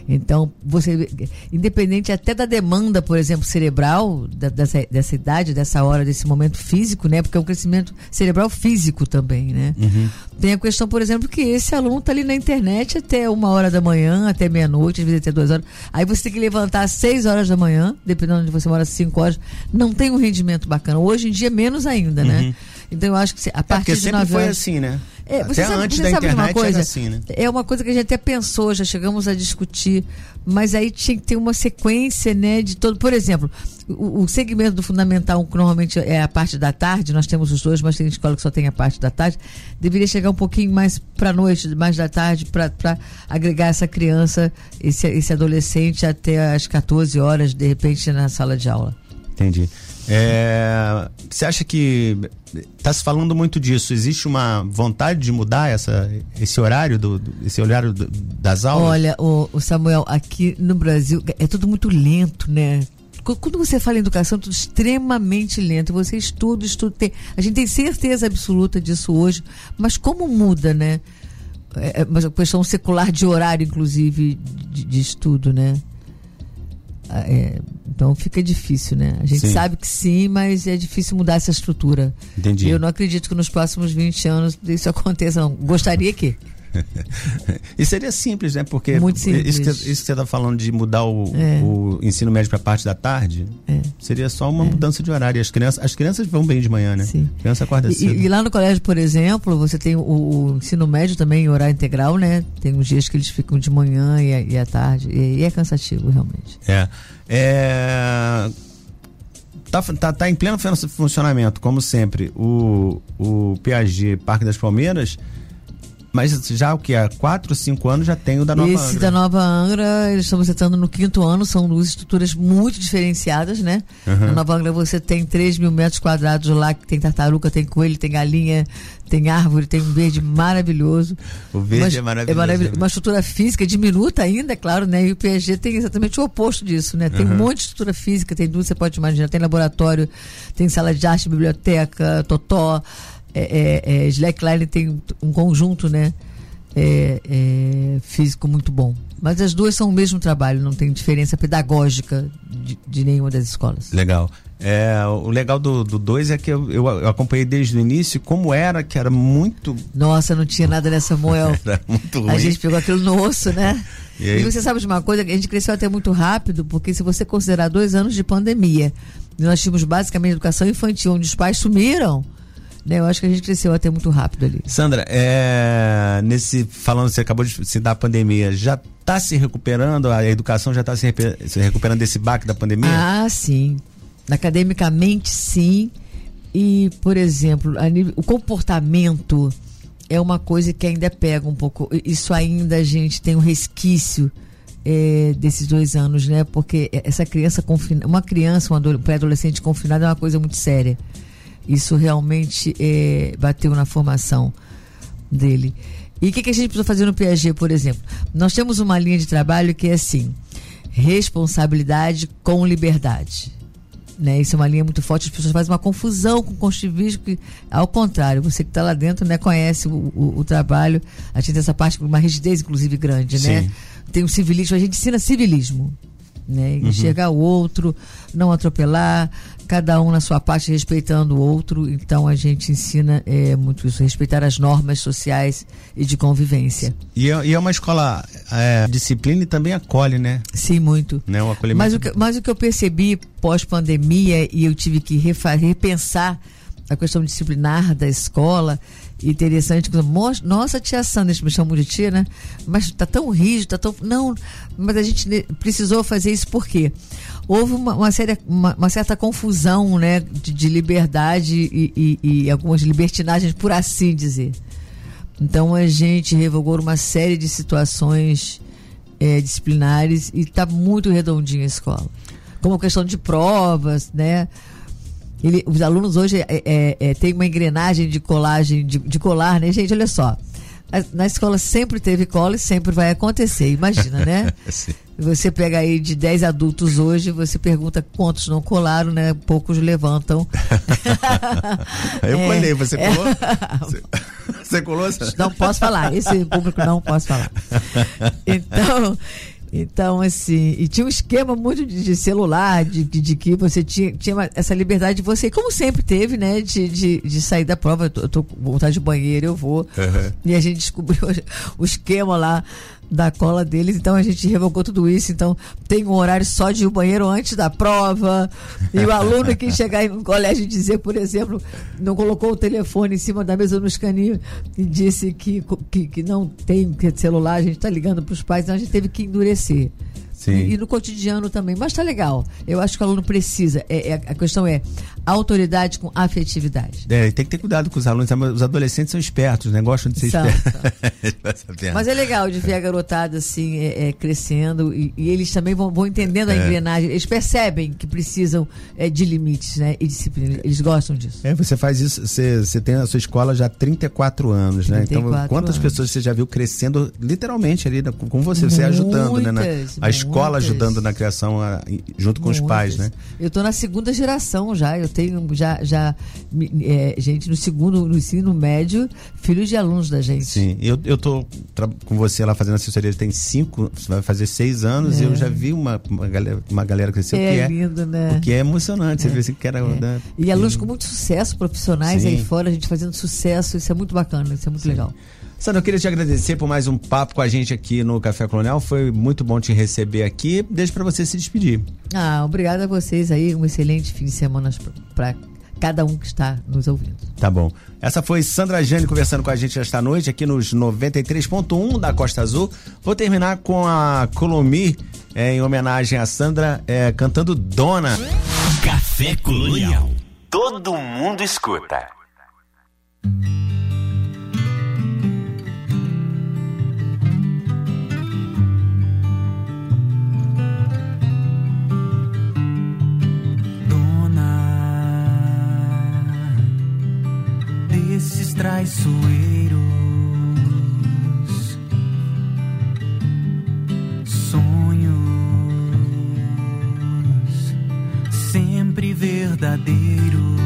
Então, você, independente até da demanda, por exemplo, cerebral, da, dessa, dessa idade, dessa hora, desse momento físico, né? Porque é um crescimento cerebral físico também, né? Uhum. Tem a questão, por exemplo, que esse aluno está ali na internet até uma hora da manhã, até meia-noite, às vezes até duas horas. Aí você tem que levantar às seis horas da manhã, dependendo de você mora, cinco horas. Não tem um rendimento bacana. Hoje em dia, menos ainda, né? uhum. Então eu acho que a partir é de sempre foi assim, né? É, Até antes da internet uma coisa? era assim, né? É uma coisa que a gente até pensou, já chegamos a discutir, mas aí tinha que ter uma sequência, né, de todo. Por exemplo, o, o segmento do fundamental, que normalmente é a parte da tarde, nós temos os dois, mas tem escola que só tem a parte da tarde, deveria chegar um pouquinho mais para noite, mais da tarde, para agregar essa criança, esse, esse adolescente até as 14 horas, de repente, na sala de aula. Entendi. É, você acha que está se falando muito disso? Existe uma vontade de mudar essa, esse horário do, esse horário do, das aulas? Olha, o, o, Samuel, aqui no Brasil é tudo muito lento, né? Quando você fala em educação, é tudo extremamente lento. Você estuda, estuda. Tem, a gente tem certeza absoluta disso hoje, mas como muda, né? É, é uma questão secular de horário, inclusive, de, de estudo, né? Ah, é, então fica difícil, né? A gente sim. sabe que sim, mas é difícil mudar essa estrutura. Entendi. Eu não acredito que nos próximos 20 anos isso aconteça, não. Gostaria que. [laughs] e seria simples, né? Porque Muito simples. Isso, que, isso que você está falando de mudar o, é. o ensino médio para a parte da tarde, é. seria só uma é. mudança de horário. As crianças, as crianças vão bem de manhã, né? Sim. A criança acorda cedo. E, e, lá no colégio, por exemplo, você tem o, o, ensino médio também em horário integral, né? Tem uns dias que eles ficam de manhã e, e à tarde. E, e é cansativo, realmente. É. É tá, tá, tá em pleno funcionamento, como sempre, o, o PAG Parque das Palmeiras mas já o que? Há quatro, cinco anos já tem o da Nova Esse Angra. da Nova Angra, eles estão entrando no quinto ano, são duas estruturas muito diferenciadas, né? Uhum. Na Nova Angra você tem 3 mil metros quadrados lá, que tem tartaruga, tem coelho, tem galinha, tem árvore, tem um verde maravilhoso. O verde é maravilhoso. É maravilhoso. Né? Uma estrutura física diminuta ainda, é claro, né? E o PSG tem exatamente o oposto disso, né? Tem uhum. um monte de estrutura física, tem duas, você pode imaginar, tem laboratório, tem sala de arte, biblioteca, totó é, é, é, Slackline tem um conjunto, né? É, é, físico muito bom. Mas as duas são o mesmo trabalho, não tem diferença pedagógica de, de nenhuma das escolas. Legal. É, o legal do 2 é que eu, eu, acompanhei desde o início como era, que era muito. Nossa, não tinha nada nessa Moel. [laughs] era muito ruim. A gente pegou aquilo no osso, né? [laughs] E, e, você sabe de uma coisa, a gente cresceu até muito rápido, porque se você considerar dois anos de pandemia, nós tínhamos basicamente educação infantil, onde os pais sumiram? Eu acho que a gente cresceu até muito rápido ali. Sandra, é, nesse falando, você acabou de se dar a pandemia, já está se recuperando, a educação já está se, se recuperando desse baque da pandemia? Ah, sim. Academicamente, sim. E, por exemplo, nível, o comportamento é uma coisa que ainda pega um pouco. Isso ainda a gente tem um resquício é, desses dois anos, né? Porque essa criança confinada, uma criança, um pré-adolescente confinado é uma coisa muito séria. Isso realmente é, bateu na formação dele. E o que, que, a gente precisa fazer no PAG, por exemplo? Nós temos uma linha de trabalho que é assim: responsabilidade com liberdade. Né? Isso é uma linha muito forte, as pessoas fazem uma confusão com construtivismo, que, ao contrário, você que está lá dentro né, conhece o, o, o, trabalho, a gente tem essa parte com uma rigidez, inclusive, grande, né? Tem o civilismo, a gente ensina civilismo. Né? Uhum. Enxergar o outro, não atropelar, cada um na sua parte respeitando o outro. Então a gente ensina é, muito isso, respeitar as normas sociais e de convivência. E é, e é uma escola é, disciplina e também acolhe, né? Sim, muito. Né? Um acolhimento... mas, o que, mas o que eu percebi pós-pandemia e eu tive que repensar a questão disciplinar da escola interessante. Nossa, tia Sandra, me chamam de tia, né? Mas tá tão rígido, tá tão. Não, mas a gente precisou fazer isso porque houve uma, uma, séria, uma, uma certa confusão, né? De, de liberdade e, e, e algumas libertinagens, por assim dizer. Então a gente revogou uma série de situações é, disciplinares e está muito redondinha a escola. Como questão de provas, né? Ele, os alunos hoje é, é, é, tem uma engrenagem de colagem, de, de colar, né, gente? Olha só. Na escola sempre teve cola e sempre vai acontecer, imagina, né? [laughs] você pega aí de 10 adultos hoje, você pergunta quantos não colaram, né? Poucos levantam. [laughs] Eu é, colei, você colou? [laughs] Você, você colou? Não posso falar, esse público não posso falar. Então, então, assim, e tinha um esquema muito de, de celular, de, de, de, que você tinha, tinha essa liberdade de você, como sempre teve, né, de, de, de sair da prova. Eu tô, eu tô com vontade de banheiro, eu vou. Uhum. E a gente descobriu [laughs] o esquema lá da cola deles, então a gente revogou tudo isso. Então tem um horário só de ir ao banheiro antes da prova. E o aluno que chegar no colégio e dizer, por exemplo, não colocou o telefone em cima da mesa no escaninho e disse que, que, que não tem celular, a gente está ligando para os pais, então a gente teve que endurecer. E, e no cotidiano também. Mas tá legal. Eu acho que o aluno precisa. É, é, a questão é autoridade com afetividade. É, tem que ter cuidado com os alunos. Os adolescentes são espertos, né? Gostam de ser São, espertos. [laughs] Mas é legal de ver a garotada assim é, é, crescendo e, e eles também vão, vão entendendo a É. engrenagem. Eles percebem que precisam é, de limites, né? E disciplina. Eles gostam disso. É, você faz isso, você, você tem a sua escola já há 34 anos, né? Então, 34 quantas anos. pessoas você já viu crescendo literalmente ali né, com você, você ajudando, né? na- Muitas, a escola muitas. ajudando na criação a- junto com os pais, né? Muitas. Eu estou na segunda geração já. Eu tenho já, já é, gente no segundo, no ensino médio, filhos de alunos da gente. Sim, eu, eu tô com você lá fazendo assessoria tem cinco, vai fazer seis anos e eu já vi uma, uma, galera, uma galera crescer, o É que é, lindo, né? o que é emocionante, você vê assim que era... né? E alunos com muito sucesso, profissionais Sim. aí fora, a gente fazendo sucesso, isso é muito bacana, isso é muito legal. Sandra, eu queria te agradecer por mais um papo com a gente aqui no Café Colonial. Foi muito bom te receber aqui. Deixa para você se despedir. Ah, obrigada a vocês aí, um excelente fim de semana para cada um que está nos ouvindo. Tá bom. Essa foi Sandra Jane conversando com a gente esta noite aqui nos 93.1 da Costa Azul. Vou terminar com a Colomi, eh, em homenagem a Sandra, eh, cantando Dona. Café Colonial. Todo mundo escuta. Traiçoeiros, sonhos sempre verdadeiros.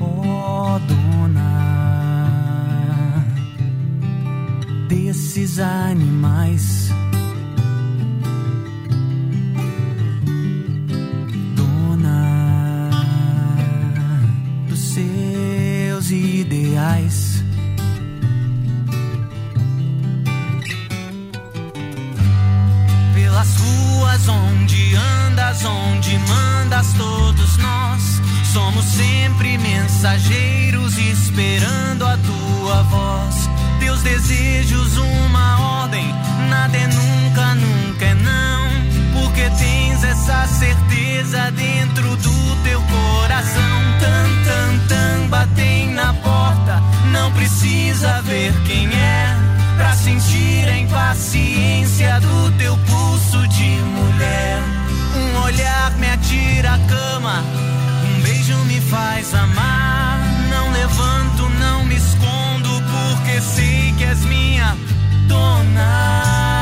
Ó dona desses animais. Ideais. Pelas ruas onde andas, onde mandas, todos nós somos sempre mensageiros esperando a tua voz. Teus desejos, uma ordem, nada é nunca, nunca é não. Porque tens essa certeza dentro do teu coração. Tan, tan, tan, batem na porta. Não precisa ver quem é. Pra sentir a impaciência do teu pulso de mulher. Um olhar me atira a cama. Um beijo me faz amar. Não levanto, não me escondo. Porque sei que és minha dona.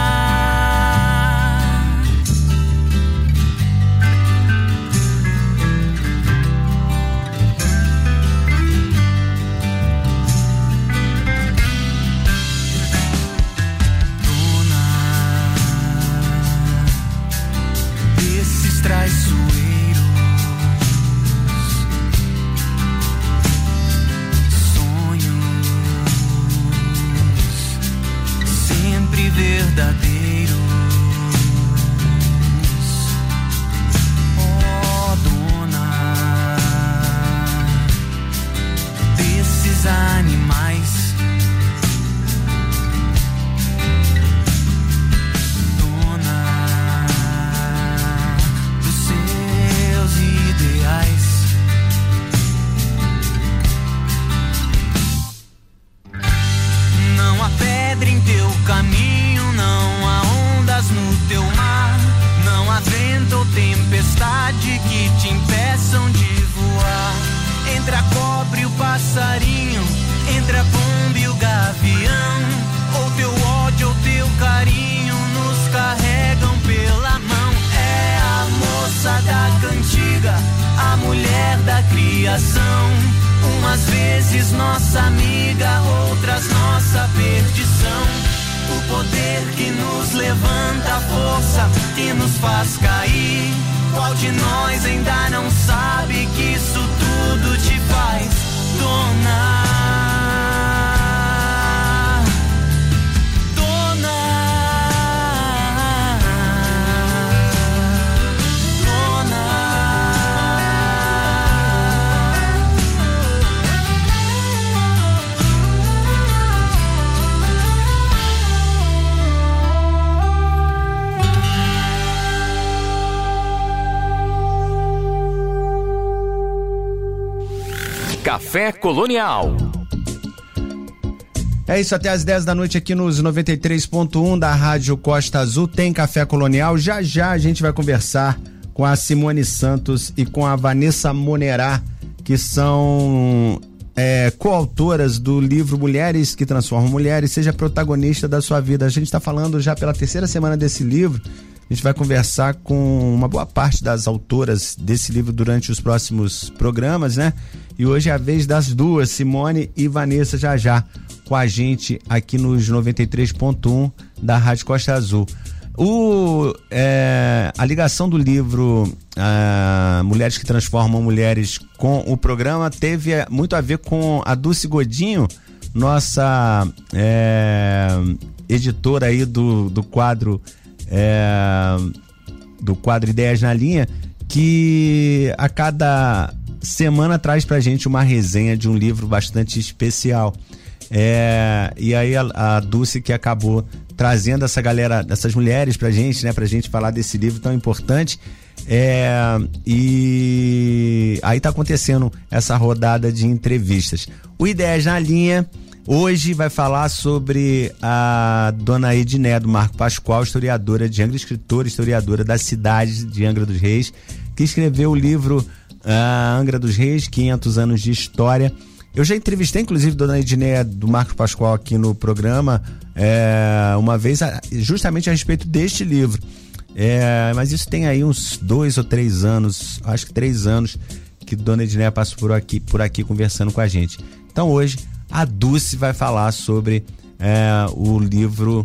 Desses Colonial. É isso, até as 10 da noite aqui nos 93.1 da Rádio Costa Azul. Tem Café Colonial. Já já a gente vai conversar com a Simone Santos e com a Vanessa Monerá, que são é, coautoras do livro Mulheres que Transformam Mulheres. Seja protagonista da sua vida. A gente está falando já pela terceira semana desse livro. A gente vai conversar com uma boa parte das autoras desse livro durante os próximos programas, né? E hoje é a vez das duas, Simone e Vanessa, já já com a gente aqui nos 93.1 da Rádio Costa Azul. O, é, a ligação do livro ah, Mulheres que Transformam Mulheres com o programa teve é, muito a ver com a Dulce Godinho, nossa é, editora aí do, do quadro é, do quadro Ideias na Linha, que a cada semana traz pra gente uma resenha de um livro bastante especial. É, e aí a, a Dulce que acabou trazendo essa galera, essas mulheres pra gente, né? Pra gente falar desse livro tão importante. É, e aí tá acontecendo essa rodada de entrevistas. O Ideias na Linha hoje vai falar sobre a dona Edné do Marco Pascoal, historiadora de Angra, escritora, historiadora da cidade de Angra dos Reis, que escreveu o livro uh, Angra dos Reis, 500 anos de história eu já entrevistei, inclusive, Dona Edneia do Marcos Pascoal aqui no programa, é, uma vez, justamente a respeito deste livro. É, mas isso tem aí uns dois ou três anos, acho que três anos, que Dona Edneia passou por aqui, por aqui conversando com a gente. Então hoje a Dulce vai falar sobre é, o livro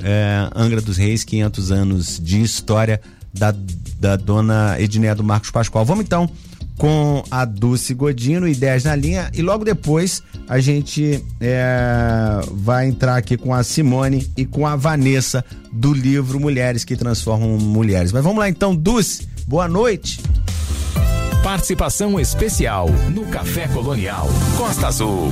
é, Angra dos Reis, 500 anos de história da, da Dona Edneia do Marcos Pascoal. Vamos então com a Dulce Godino, Ideias na Linha, e logo depois a gente é, vai entrar aqui com a Simone e com a Vanessa do livro Mulheres que Transformam Mulheres. Mas vamos lá então, Dulce, boa noite. Participação especial no Café Colonial Costa Azul.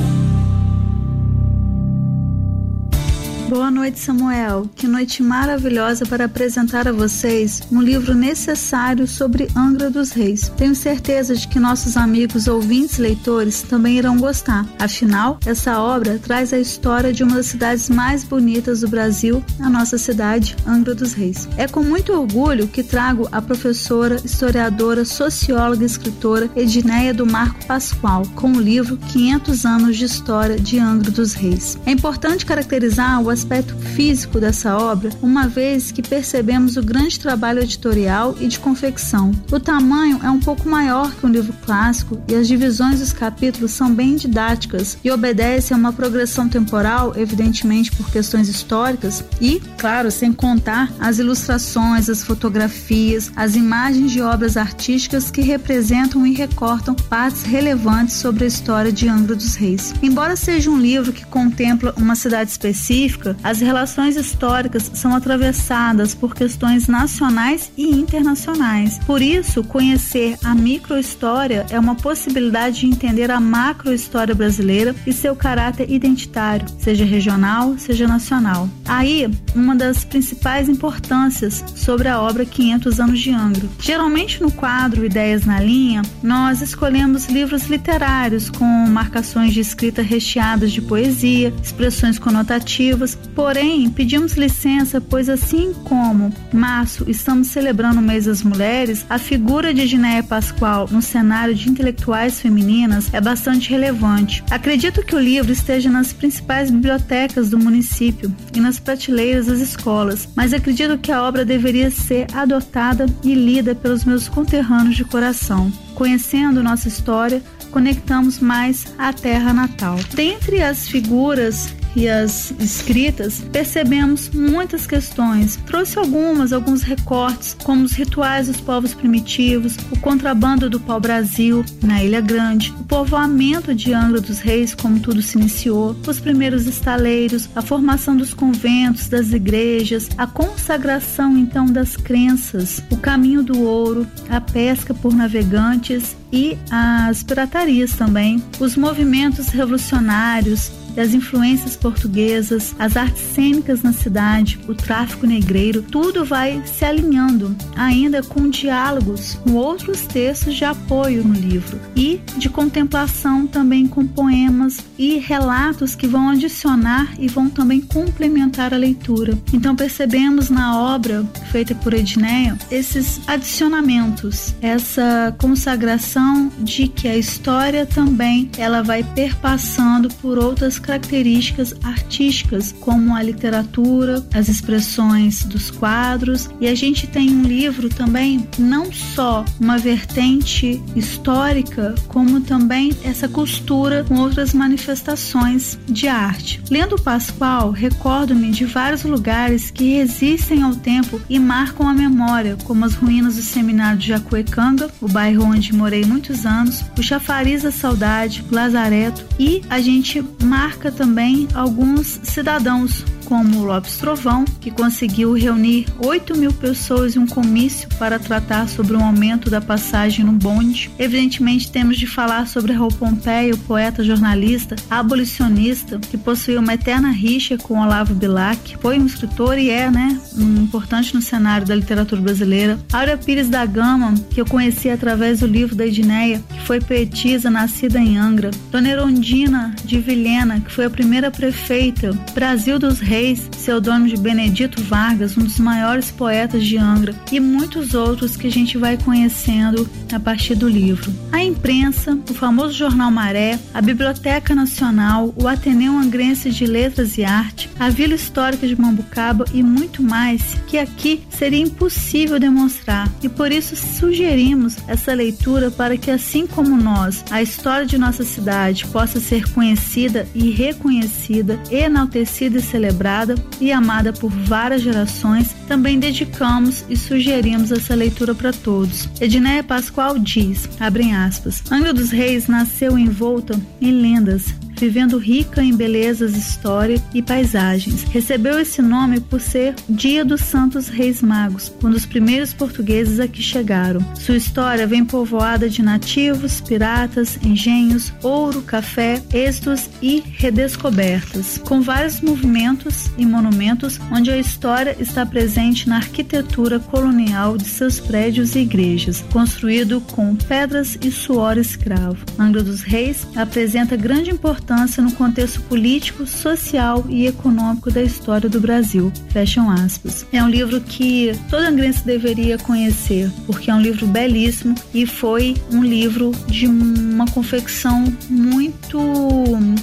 Boa noite, Samuel. Que noite maravilhosa para apresentar a vocês um livro necessário sobre Angra dos Reis. Tenho certeza de que nossos amigos ouvintes leitores também irão gostar. Afinal, essa obra traz a história de uma das cidades mais bonitas do Brasil, a nossa cidade, Angra dos Reis. É com muito orgulho que trago a professora, historiadora, socióloga e escritora Edneia do Marco Pascoal com o livro 500 anos de história de Angra dos Reis. É importante caracterizar o aspecto físico dessa obra, uma vez que percebemos o grande trabalho editorial e de confecção. O tamanho é um pouco maior que um livro clássico e as divisões dos capítulos são bem didáticas e obedecem a uma progressão temporal, evidentemente por questões históricas, e, claro, sem contar as ilustrações, as fotografias, as imagens de obras artísticas que representam e recortam partes relevantes sobre a história de Angra dos Reis. Embora seja um livro que contempla uma cidade específica, as relações históricas são atravessadas por questões nacionais e internacionais. Por isso, conhecer a microhistória é uma possibilidade de entender a macrohistória brasileira e seu caráter identitário, seja regional, seja nacional. Aí, uma das principais importâncias sobre a obra 500 anos de Angra. Geralmente no quadro Ideias na Linha, nós escolhemos livros literários com marcações de escrita recheadas de poesia, expressões conotativas porém pedimos licença, pois assim como março estamos celebrando o mês das mulheres, a figura de Ginéia Pascoal no cenário de intelectuais femininas é bastante relevante. Acredito que o livro esteja nas principais bibliotecas do município e nas prateleiras das escolas, mas acredito que a obra deveria ser adotada e lida pelos meus conterrâneos de coração. Conhecendo nossa história, conectamos mais à terra natal. Dentre as figuras e as escritas, percebemos muitas questões. Trouxe algumas, alguns recortes, como os rituais dos povos primitivos, o contrabando do pau-brasil na Ilha Grande, o povoamento de Angra dos Reis, como tudo se iniciou, os primeiros estaleiros, a formação dos conventos, das igrejas, a consagração então das crenças, o caminho do ouro, a pesca por navegantes e as piratarias também, os movimentos revolucionários, e as influências portuguesas, as artes cênicas na cidade, o tráfico negreiro, tudo vai se alinhando, ainda com diálogos com outros textos de apoio no livro e de contemplação também com poemas e relatos que vão adicionar e vão também complementar a leitura. Então percebemos na obra feita por Edneia esses adicionamentos, essa consagração de que a história também ela vai perpassando por outras características artísticas, como a literatura, as expressões dos quadros, e a gente tem um livro também não só uma vertente histórica, como também essa costura com outras manifestações de arte. Lendo Pascoal, recordo-me de vários lugares que resistem ao tempo e marcam a memória, como as ruínas do seminário de Jacuecanga, o bairro onde morei muitos anos, o chafariz da saudade, o lazareto e a gente marca também alguns cidadãos como Lopes Trovão, que conseguiu reunir 8 mil pessoas em um comício para tratar sobre o aumento da passagem no bonde. Evidentemente, temos de falar sobre Raul Pompeia, o poeta jornalista, abolicionista, que possuía uma eterna rixa com Olavo Bilac, foi um escritor e é, né, um importante no cenário da literatura brasileira. Áurea Pires da Gama, que eu conheci através do livro da Edneia, que foi poetisa nascida em Angra. Dona Erondina de Vilhena, que foi a primeira prefeita. Brasil dos Reis Reis, pseudônimo de Benedito Vargas, um dos maiores poetas de Angra, e muitos outros que a gente vai conhecendo a partir do livro. A imprensa, o famoso jornal Maré, a Biblioteca Nacional, o Ateneu Angrense de Letras e Arte, a Vila Histórica de Mambucaba e muito mais que aqui seria impossível demonstrar. E por isso sugerimos essa leitura para que assim como nós, a história de nossa cidade possa ser conhecida e reconhecida, enaltecida e celebrada celebrada e amada por várias gerações, também dedicamos e sugerimos essa leitura para todos. Edneia Pascoal diz, abrem aspas, Angra dos Reis nasceu envolta em lendas, vivendo rica em belezas, história e paisagens. Recebeu esse nome por ser Dia dos Santos Reis Magos, quando os primeiros portugueses aqui chegaram. Sua história vem povoada de nativos, piratas, engenhos, ouro, café, êxitos e redescobertas, com vários movimentos e monumentos onde a história está presente na arquitetura colonial de seus prédios e igrejas, construído com pedras e suor escravo. Angra dos Reis apresenta grande importância importância no contexto político, social e econômico da história do Brasil. Fecham aspas. É um livro que todo angrense deveria conhecer, porque é um livro belíssimo e foi um livro de uma confecção muito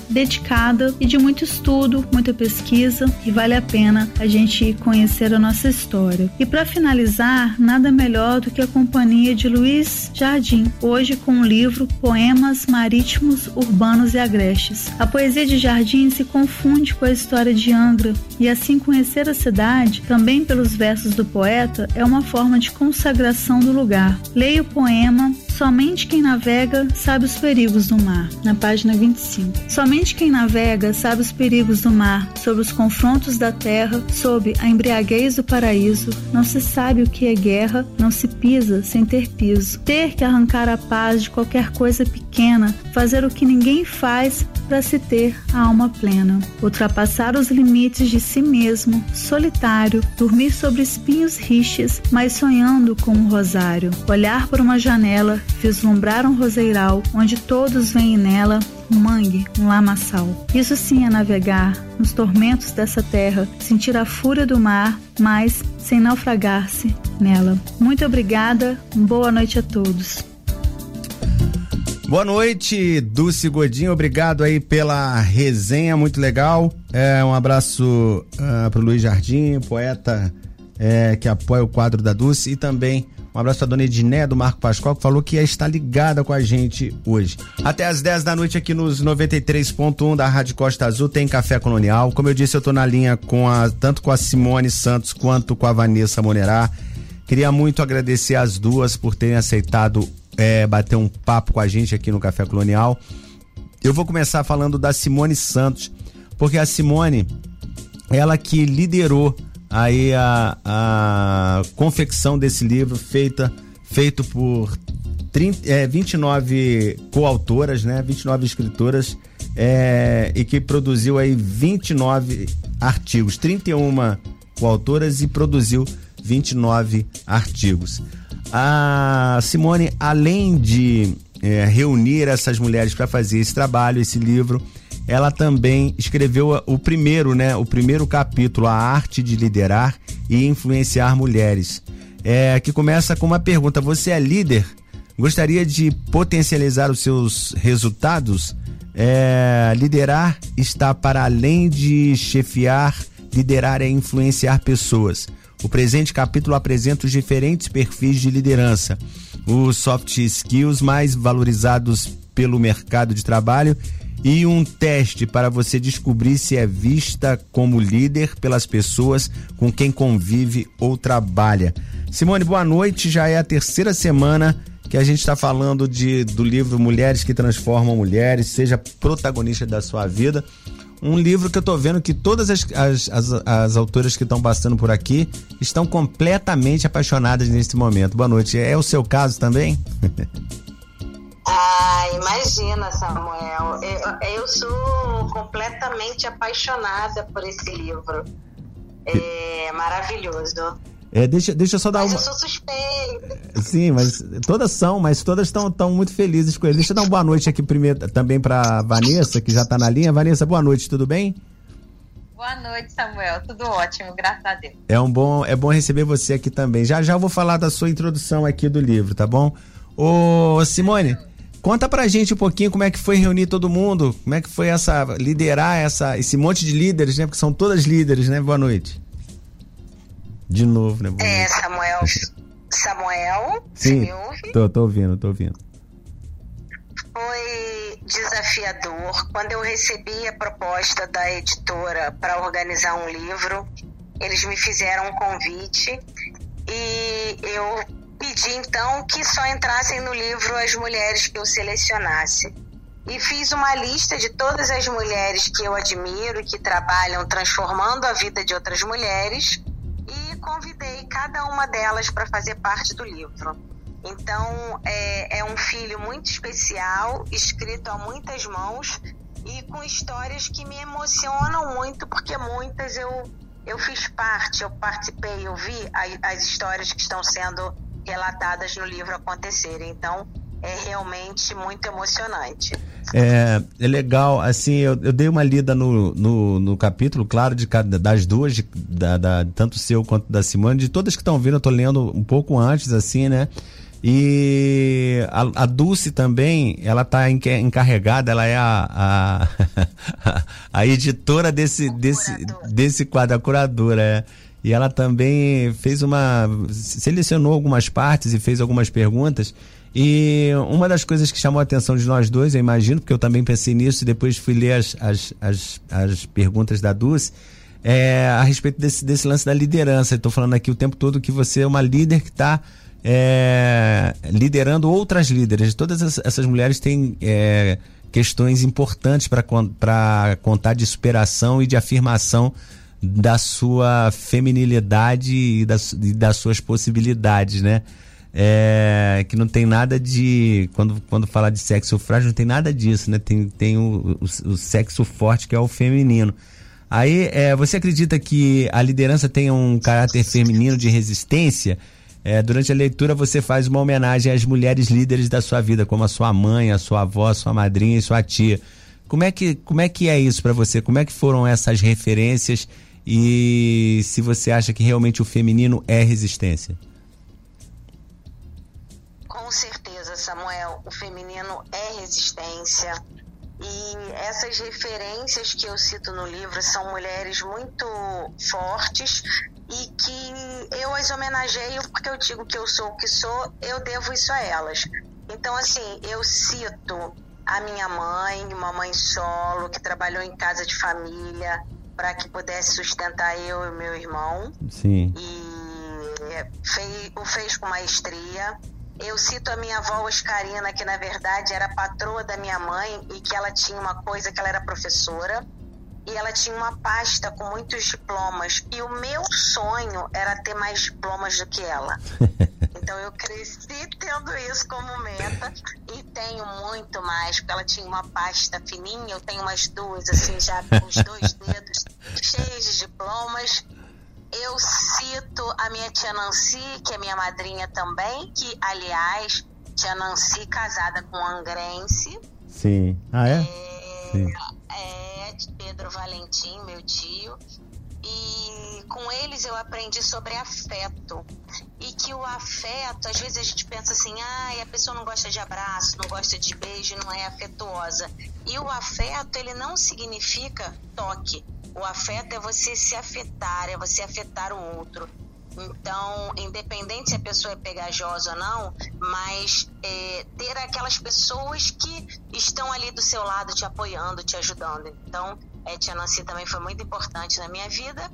dedicada e de muito estudo, muita pesquisa e vale a pena a gente conhecer a nossa história. E para finalizar, nada melhor do que a companhia de Luiz Jardim, hoje com o livro Poemas Marítimos, Urbanos e Agrestes a poesia de Jardim se confunde com a história de Angra, e assim conhecer a cidade, também pelos versos do poeta, é uma forma de consagração do lugar. Leia o poema Somente quem navega sabe os perigos do mar, na página 25. Somente quem navega sabe os perigos do mar, sobre os confrontos da terra, sob a embriaguez do paraíso. Não se sabe o que é guerra, não se pisa sem ter piso. Ter que arrancar a paz de qualquer coisa pequena, fazer o que ninguém faz para se ter a alma plena. Ultrapassar os limites de si mesmo, solitário, dormir sobre espinhos rixes, mas sonhando com um rosário. Olhar por uma janela, vislumbrar um roseiral, onde todos veem nela um mangue, um lamaçal. Isso sim é navegar nos tormentos dessa terra, sentir a fúria do mar, mas sem naufragar-se nela. Muito obrigada, boa noite a todos. Boa noite, Dulce Godinho. Obrigado aí pela resenha, muito legal. É, um abraço uh, pro Luiz Jardim, poeta é, que apoia o quadro da Dulce e também um abraço pra dona Ediné do Marco Pascoal, que falou que estar ligada com a gente hoje. Até às 10 da noite aqui nos 93.1 da Rádio Costa Azul tem Café Colonial. Como eu disse, eu tô na linha com a, tanto com a Simone Santos quanto com a Vanessa Monerá. Queria muito agradecer as duas por terem aceitado é, bater um papo com a gente aqui no Café Colonial. Eu vou começar falando da Simone Santos, porque a Simone, ela que liderou aí a, a confecção desse livro feita feito por 30, é, 29 coautoras, né? 29 escritoras é, e que produziu aí 29 artigos, 31 coautoras e produziu 29 artigos. A Simone, além de é, reunir essas mulheres para fazer esse trabalho, esse livro, ela também escreveu o primeiro, né, o primeiro capítulo, A Arte de Liderar e Influenciar Mulheres, é, que começa com uma pergunta: Você é líder? Gostaria de potencializar os seus resultados? É, liderar está para além de chefiar, liderar é influenciar pessoas. O presente capítulo apresenta os diferentes perfis de liderança, os soft skills mais valorizados pelo mercado de trabalho e um teste para você descobrir se é vista como líder pelas pessoas com quem convive ou trabalha. Simone, boa noite. Já é a terceira semana que a gente está falando de, do livro Mulheres que Transformam Mulheres, seja protagonista da sua vida. Um livro que eu estou vendo que todas as, as, as, as autoras que estão passando por aqui estão completamente apaixonadas neste momento. Boa noite. É o seu caso também? [laughs] Ah, imagina, Samuel. Eu, eu sou completamente apaixonada por esse livro. É maravilhoso. É, deixa, deixa eu só dar mas uma. eu sou suspeita. Sim, mas todas são, mas todas estão muito felizes com ele. Deixa eu dar uma boa noite aqui primeiro também para Vanessa, que já está na linha. Vanessa, boa noite, tudo bem? Boa noite, Samuel. Tudo ótimo, graças a Deus. É um bom, é bom receber você aqui também. Já já eu vou falar da sua introdução aqui do livro, tá bom? Ô, Simone, conta pra gente um pouquinho como é que foi reunir todo mundo, como é que foi essa liderar essa esse monte de líderes, né? Porque são todas líderes, né? Boa noite. De novo, né? Boa É, noite. Samuel. Samuel, você Sim, me ouve? tô, tô ouvindo, tô ouvindo. Foi desafiador. Quando eu recebi a proposta da editora para organizar um livro, eles me fizeram um convite e eu pedi então que só entrassem no livro as mulheres que eu selecionasse. E fiz uma lista de todas as mulheres que eu admiro e que trabalham transformando a vida de outras mulheres convidei cada uma delas para fazer parte do livro. Então, é, é um filho muito especial, escrito a muitas mãos e com histórias que me emocionam muito, porque muitas eu, eu fiz parte, eu participei, eu vi a- as histórias que estão sendo relatadas no livro acontecerem. Então, é realmente muito emocionante. É, é legal, assim, eu, eu dei uma lida no, no, no capítulo, claro, de cada, das duas, de, da, da- tanto seu quanto da Simone, de todas que estão vindo, eu tô lendo um pouco antes, assim, né? E a, a Dulce também, ela tá encarregada, ela é a, a, [laughs] a editora desse, desse, desse quadro, a curadora, é. E ela também fez uma. selecionou algumas partes e fez algumas perguntas. E uma das coisas que chamou a atenção de nós dois, eu imagino, porque eu também pensei nisso e depois fui ler as, as, as, as perguntas da Dulce, é a respeito desse, desse lance da liderança. Estou falando aqui o tempo todo que você é uma líder que está liderando outras líderes. Todas as- essas mulheres têm é, questões importantes para contar de superação e de afirmação da sua feminilidade e das, e das suas possibilidades, né? É, que não tem nada de. Quando, quando fala de sexo frágil, não tem nada disso, né? Tem, tem o, o, o sexo forte, que é o feminino. Aí, é, você acredita que a liderança tem um caráter feminino de resistência? É, durante a leitura, você faz uma homenagem às mulheres líderes da sua vida, como a sua mãe, a sua avó, a sua madrinha e sua tia. Como é que, como é, que é isso para você? Como é que foram essas referências? E se você acha que realmente o feminino é resistência? Com certeza, Samuel, o feminino é resistência. E essas referências que eu cito no livro são mulheres muito fortes e que eu as homenageio porque eu digo que eu sou o que sou, eu devo isso a elas. Então, assim, eu cito a minha mãe, uma mãe solo que trabalhou em casa de família para que pudesse sustentar eu e meu irmão Sim. e é, fei- o fez com maestria. Eu cito a minha avó Oscarina, que na verdade era patroa da minha mãe e que ela tinha uma coisa que ela era professora e ela tinha uma pasta com muitos diplomas e o meu sonho era ter mais diplomas do que ela. [laughs] Então eu cresci tendo isso como meta e tenho muito mais, porque ela tinha uma pasta fininha, eu tenho umas duas, assim, já com os dois [laughs] dedos cheios de diplomas. Eu cito a minha tia Nancy, que é minha madrinha também, que, aliás, tia Nancy casada com Angrense. Sim. Ah, é? É, Sim. é Pedro Valentim, meu tio. E com eles eu aprendi sobre afeto. E que o afeto, às vezes a gente pensa assim, ah, a pessoa não gosta de abraço, não gosta de beijo, não é afetuosa. E o afeto, ele não significa toque. O afeto é você se afetar, é você afetar o outro. Então, independente se a pessoa é pegajosa ou não, mas é, ter aquelas pessoas que estão ali do seu lado te apoiando, te ajudando. Então, é, Tia Nancy também foi muito importante na minha vida.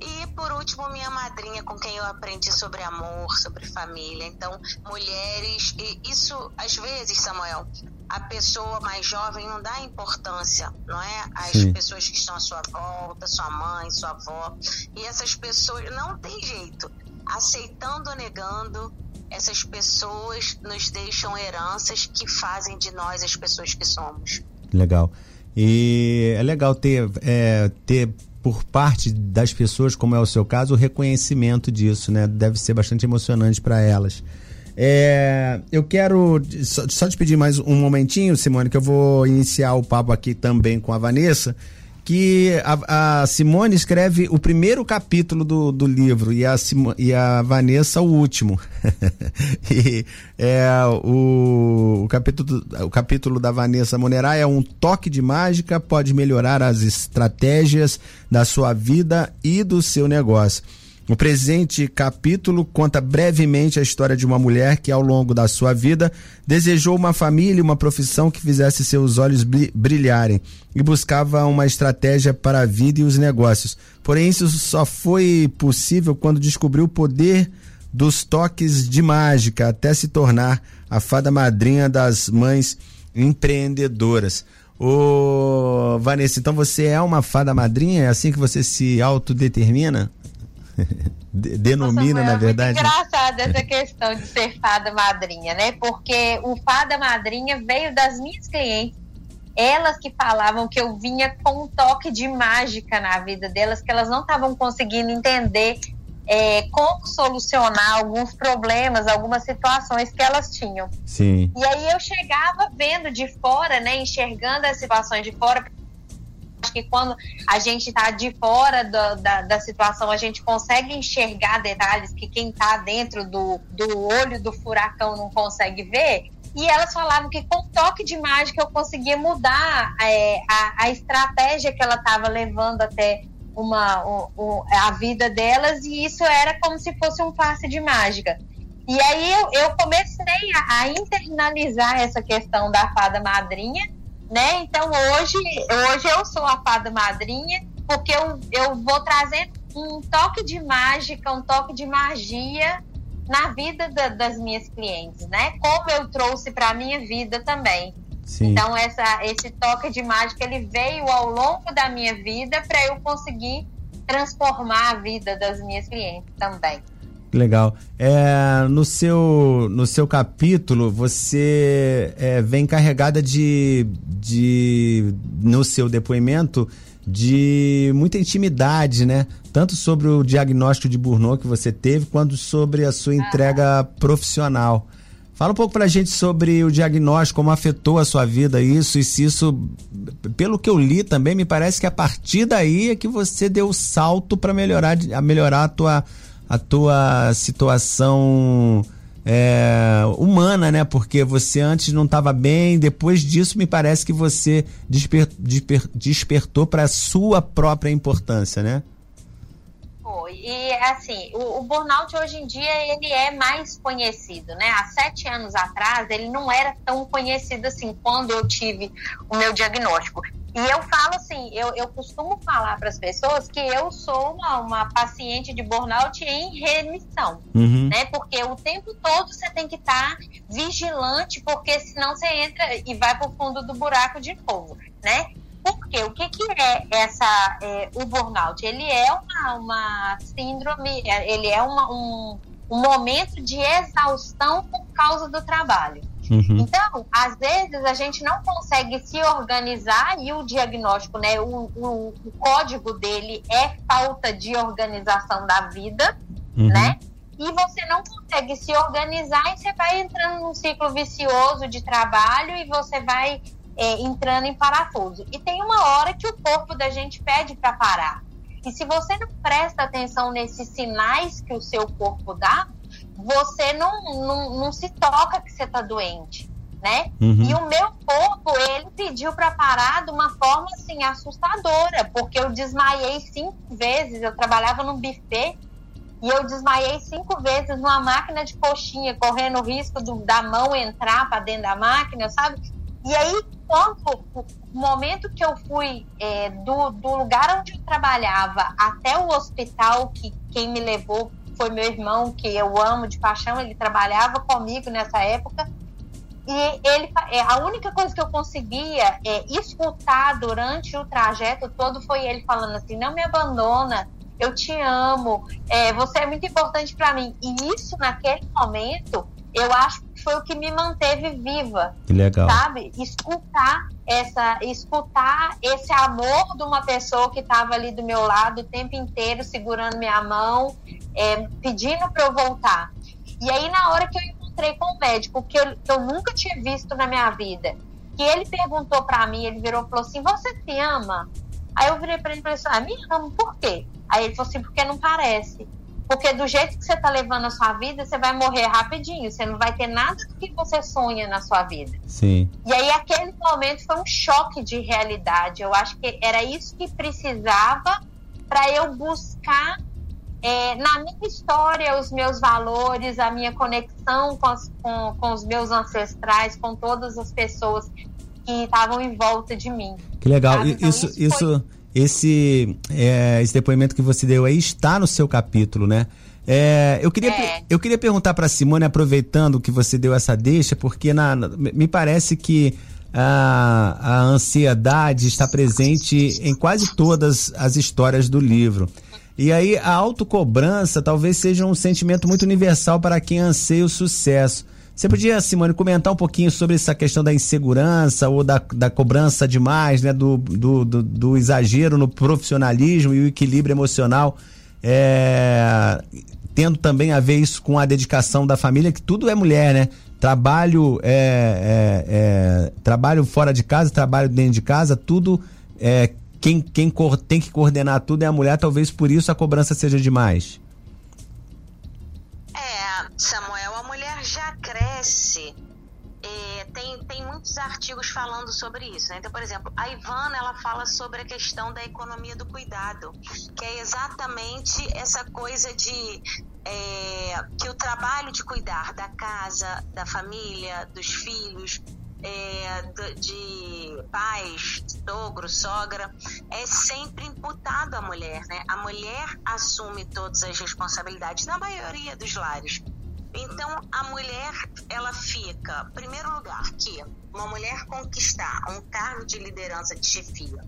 E por último, minha madrinha, com quem eu aprendi sobre amor, sobre família. Então, mulheres, e isso às vezes, Samuel, a pessoa mais jovem não dá importância, não é? As Sim. pessoas que estão à sua volta, sua mãe, sua avó. E essas pessoas, não tem jeito. Aceitando ou negando, essas pessoas nos deixam heranças que fazem de nós as pessoas que somos. Legal. E é legal ter, é, ter por parte das pessoas, como é o seu caso, o reconhecimento disso, né? Deve ser bastante emocionante para elas. É, eu quero só, só te pedir mais um momentinho, Simone, que eu vou iniciar o papo aqui também com a Vanessa. Que a, a Simone escreve o primeiro capítulo do, do livro e a, Simo- e a Vanessa o último. [laughs] e é, o, o, capítulo, o capítulo da Vanessa Monerá é um toque de mágica, pode melhorar as estratégias da sua vida e do seu negócio. O presente capítulo conta brevemente a história de uma mulher que, ao longo da sua vida, desejou uma família e uma profissão que fizesse seus olhos bri- brilharem e buscava uma estratégia para a vida e os negócios. Porém, isso só foi possível quando descobriu o poder dos toques de mágica até se tornar a fada madrinha das mães empreendedoras. Ô, Vanessa, então você é uma fada madrinha? É assim que você se autodetermina? [laughs] De- Denomina, Samuel, na verdade? É muito engraçada essa questão de ser fada madrinha, né? Porque o fada madrinha veio das minhas clientes. Elas que falavam que eu vinha com um toque de mágica na vida delas, que elas não estavam conseguindo entender é, como solucionar alguns problemas, algumas situações que elas tinham. Sim. E aí eu chegava vendo de fora, né, enxergando as situações de fora. Acho que quando a gente está de fora da, da, da situação, a gente consegue enxergar detalhes que quem está dentro do, do olho do furacão não consegue ver. E elas falavam que com toque de mágica eu conseguia mudar é, a, a estratégia que ela estava levando até uma, o- o- a vida delas, e isso era como se fosse um passe de mágica. E aí eu, eu comecei a, a internalizar essa questão da fada madrinha, né? Então hoje, hoje eu sou a fada madrinha, porque eu, eu vou trazendo um toque de mágica, um toque de magia na vida da- das minhas clientes, né? Como eu trouxe para a minha vida também. Sim. Então essa, esse toque de mágica ele veio ao longo da minha vida para eu conseguir transformar a vida das minhas clientes também. Legal. É, no, seu, no seu capítulo, você é, vem carregada de, de. No seu depoimento, de muita intimidade, né? Tanto sobre o diagnóstico de Burnout que você teve, quanto sobre a sua entrega profissional. Fala um pouco pra gente sobre o diagnóstico, como afetou a sua vida isso, e se isso, pelo que eu li também, me parece que a partir daí é que você deu o salto para melhorar, a melhorar a tua, a tua situação é, humana, né? Porque você antes não estava bem, depois disso me parece que você desper, desper, despertou para a sua própria importância, né? Foi. E assim, o, o burnout hoje em dia ele é mais conhecido, né? Há sete anos atrás ele não era tão conhecido assim quando eu tive o meu diagnóstico. E eu falo assim, eu, eu costumo falar para as pessoas que eu sou uma, uma paciente de burnout em remissão, Uhum. né? Porque o tempo todo você tem que estar vigilante, porque senão você entra e vai para o fundo do buraco de novo, né? Porque o que, que é essa é, o burnout? Ele é uma, uma síndrome, é, ele é uma, um, um momento de exaustão por causa do trabalho. Uhum. Então, às vezes a gente não consegue se organizar e o diagnóstico, né, o, o, o código dele é falta de organização da vida, uhum. né? E você não consegue se organizar e você vai entrando num ciclo vicioso de trabalho e você vai é, entrando em parafuso. E tem uma hora que o corpo da gente pede para parar. E se você não presta atenção nesses sinais que o seu corpo dá, você não, não, não se toca que você está doente, né? Uhum. E o meu corpo, ele pediu para parar de uma forma, assim, assustadora, porque eu desmaiei cinco vezes, eu trabalhava num buffet, e eu desmaiei cinco vezes numa máquina de coxinha, correndo o risco do, da mão entrar para dentro da máquina, sabe? E aí, quando o momento que eu fui é, do, do lugar onde eu trabalhava até o hospital, que quem me levou foi meu irmão, que eu amo de paixão, ele trabalhava comigo nessa época. E ele, é, a única coisa que eu conseguia é, escutar durante o trajeto todo foi ele falando assim: não me abandona, eu te amo, é, você é muito importante para mim. E isso, naquele momento, eu acho que foi o que me manteve viva. Que legal. Sabe? Escutar essa, escutar esse amor de uma pessoa que estava ali do meu lado o tempo inteiro, segurando minha mão, é, pedindo para eu voltar. E aí, na hora que eu encontrei com o médico, que eu, que eu nunca tinha visto na minha vida, que ele perguntou para mim, ele virou e falou assim: Você se ama? Aí eu virei para ele e falei assim: Ah, me amo, por quê? Aí ele falou assim: Porque não parece. Porque do jeito que você está levando a sua vida, você vai morrer rapidinho. Você não vai ter nada do que você sonha na sua vida. Sim. E aí, aquele momento foi um choque de realidade. Eu acho que era isso que precisava para eu buscar é, na minha história os meus valores, a minha conexão com, as, com, com os meus ancestrais, com todas as pessoas que estavam em volta de mim. Que legal. Então, isso, isso, isso foi esse, é, esse depoimento que você deu aí está no seu capítulo, né? É, eu, queria, é. eu queria perguntar para Simone, aproveitando que você deu essa deixa, porque na, me parece que a, a ansiedade está presente em quase todas as histórias do livro. E aí a autocobrança talvez seja um sentimento muito universal para quem anseia o sucesso. Você podia, Simone, comentar um pouquinho sobre essa questão da insegurança ou da, da cobrança demais, né? Do, do, do, do exagero no profissionalismo e o equilíbrio emocional, é, tendo também a ver isso com a dedicação da família, que tudo é mulher, né? Trabalho, é, é, é trabalho fora de casa, trabalho dentro de casa, tudo é, quem, quem tem que coordenar tudo é a mulher, talvez por isso a cobrança seja demais. É, Samuel, É, tem, tem muitos artigos falando sobre isso. Né? Então, por exemplo, a Ivana ela fala sobre a questão da economia do cuidado, que é exatamente essa coisa de é, que o trabalho de cuidar da casa, da família, dos filhos, é, de pais, sogro, sogra, é sempre imputado à mulher, né? A mulher assume todas as responsabilidades na maioria dos lares. Então, a mulher, ela fica, primeiro lugar, que uma mulher conquistar um cargo de liderança de chefia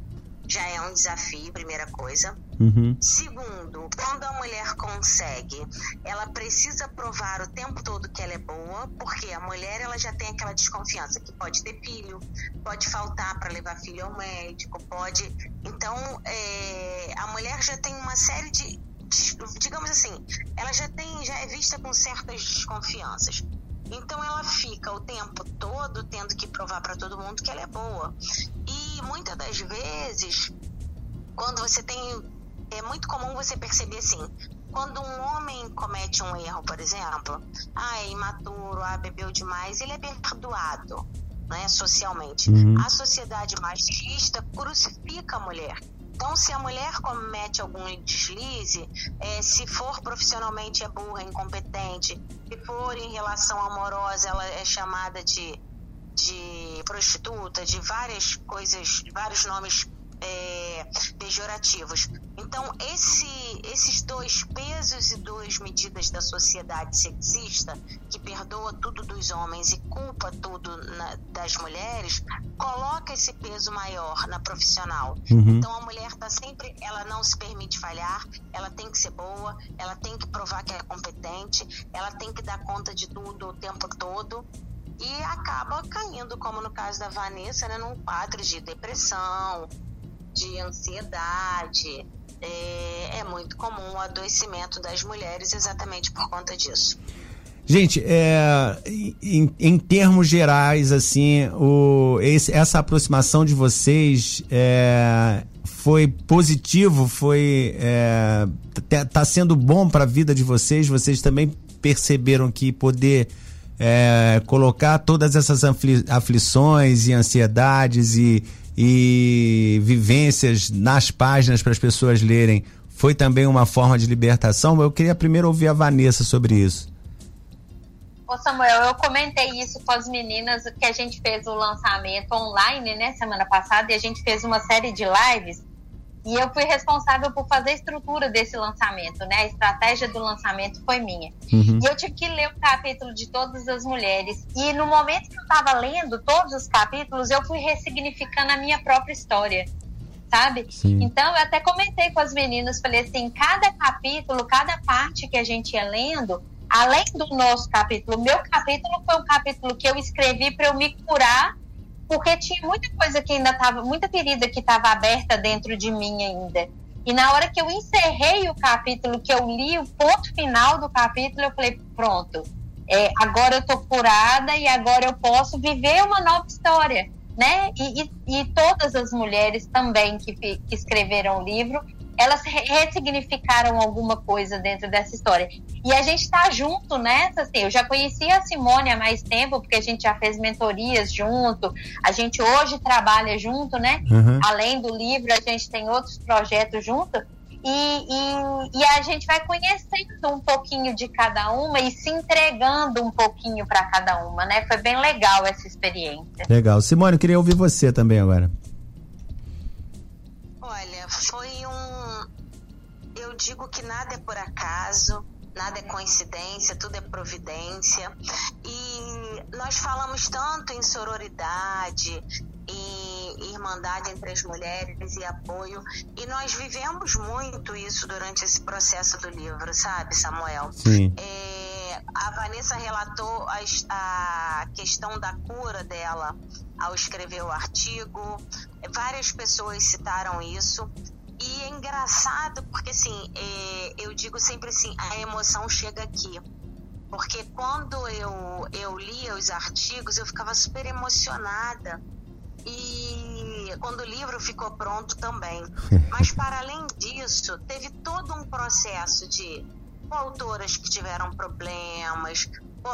já é um desafio, primeira coisa. Uhum. Segundo, quando a mulher consegue, ela precisa provar o tempo todo que ela é boa, porque a mulher ela já tem aquela desconfiança que pode ter filho, pode faltar para levar filho ao médico, pode. Então, é, a mulher já tem uma série de, digamos assim, ela já tem, já é vista com certas desconfianças. Então ela fica o tempo todo tendo que provar para todo mundo que ela é boa. E muitas das vezes, quando você tem. É muito comum você perceber assim, quando um homem comete um erro, por exemplo, ah, é imaturo, ah, bebeu demais, ele é perdoado, né, socialmente. Uhum. A sociedade machista crucifica a mulher. Então, se a mulher comete algum deslize, é, se for profissionalmente é burra, incompetente, se for em relação amorosa, ela é chamada de, de prostituta, de várias coisas, vários nomes é, pejorativos. Então, esse, esses dois pesos e duas medidas da sociedade sexista, que perdoa tudo dos homens e culpa tudo na, das mulheres, coloca esse peso maior na profissional. Uhum. Então, a mulher está sempre, ela não se permite falhar, ela tem que ser boa, ela tem que provar que é competente, ela tem que dar conta de tudo o tempo todo e acaba caindo, como no caso da Vanessa, né, num quadro de depressão, de ansiedade. É, é muito comum o adoecimento das mulheres exatamente por conta disso. Gente, é, em, em, termos gerais, assim, o, esse, essa aproximação de vocês é, foi positivo, foi é, tá, tá sendo bom para a vida de vocês. Vocês também perceberam que poder é, colocar todas essas afli aflições e ansiedades e, e vivências nas páginas para as pessoas lerem foi também uma forma de libertação. Eu queria primeiro ouvir a Vanessa sobre isso. Ô Samuel, eu comentei isso com as meninas que a gente fez o lançamento online, né, semana passada, e a gente fez uma série de lives e eu fui responsável por fazer a estrutura desse lançamento, né? A estratégia do lançamento foi minha. Uhum. E eu tive que ler o capítulo de todas as mulheres. E no momento que eu estava lendo todos os capítulos, eu fui ressignificando a minha própria história. Sabe? Sim. Então, eu até comentei com as meninas, falei assim, cada capítulo, cada parte que a gente ia lendo, além do nosso capítulo, meu capítulo foi um capítulo que eu escrevi para eu me curar porque tinha muita coisa que ainda estava, muita ferida que estava aberta dentro de mim ainda. E na hora que eu encerrei o capítulo, que eu li o ponto final do capítulo, eu falei: pronto, é, agora eu tô curada e agora eu posso viver uma nova história. Né? E, e, e todas as mulheres também que, que escreveram o livro, elas ressignificaram alguma coisa dentro dessa história. E a gente está junto nessa, assim, eu já conhecia a Simone há mais tempo, porque a gente já fez mentorias junto, a gente hoje trabalha junto, né? Uhum. Além do livro, a gente tem outros projetos junto. E, e, e, a gente vai conhecendo um pouquinho de cada uma e se entregando um pouquinho para cada uma, né? Foi bem legal essa experiência. Legal. Simone, eu queria ouvir você também agora. Eu digo que nada é por acaso, nada é coincidência, tudo é providência. E nós falamos tanto em sororidade, em irmandade entre as mulheres e apoio, e nós vivemos muito isso durante esse processo do livro, sabe, Samuel? Sim. É, a Vanessa relatou a, a questão da cura dela ao escrever o artigo, várias pessoas citaram isso. Engraçado porque, assim, é, eu digo sempre assim: a emoção chega aqui. Porque quando eu, eu lia os artigos, eu ficava super emocionada. E quando o livro ficou pronto também. [laughs] Mas, para além disso, teve todo um processo de autoras que tiveram problemas,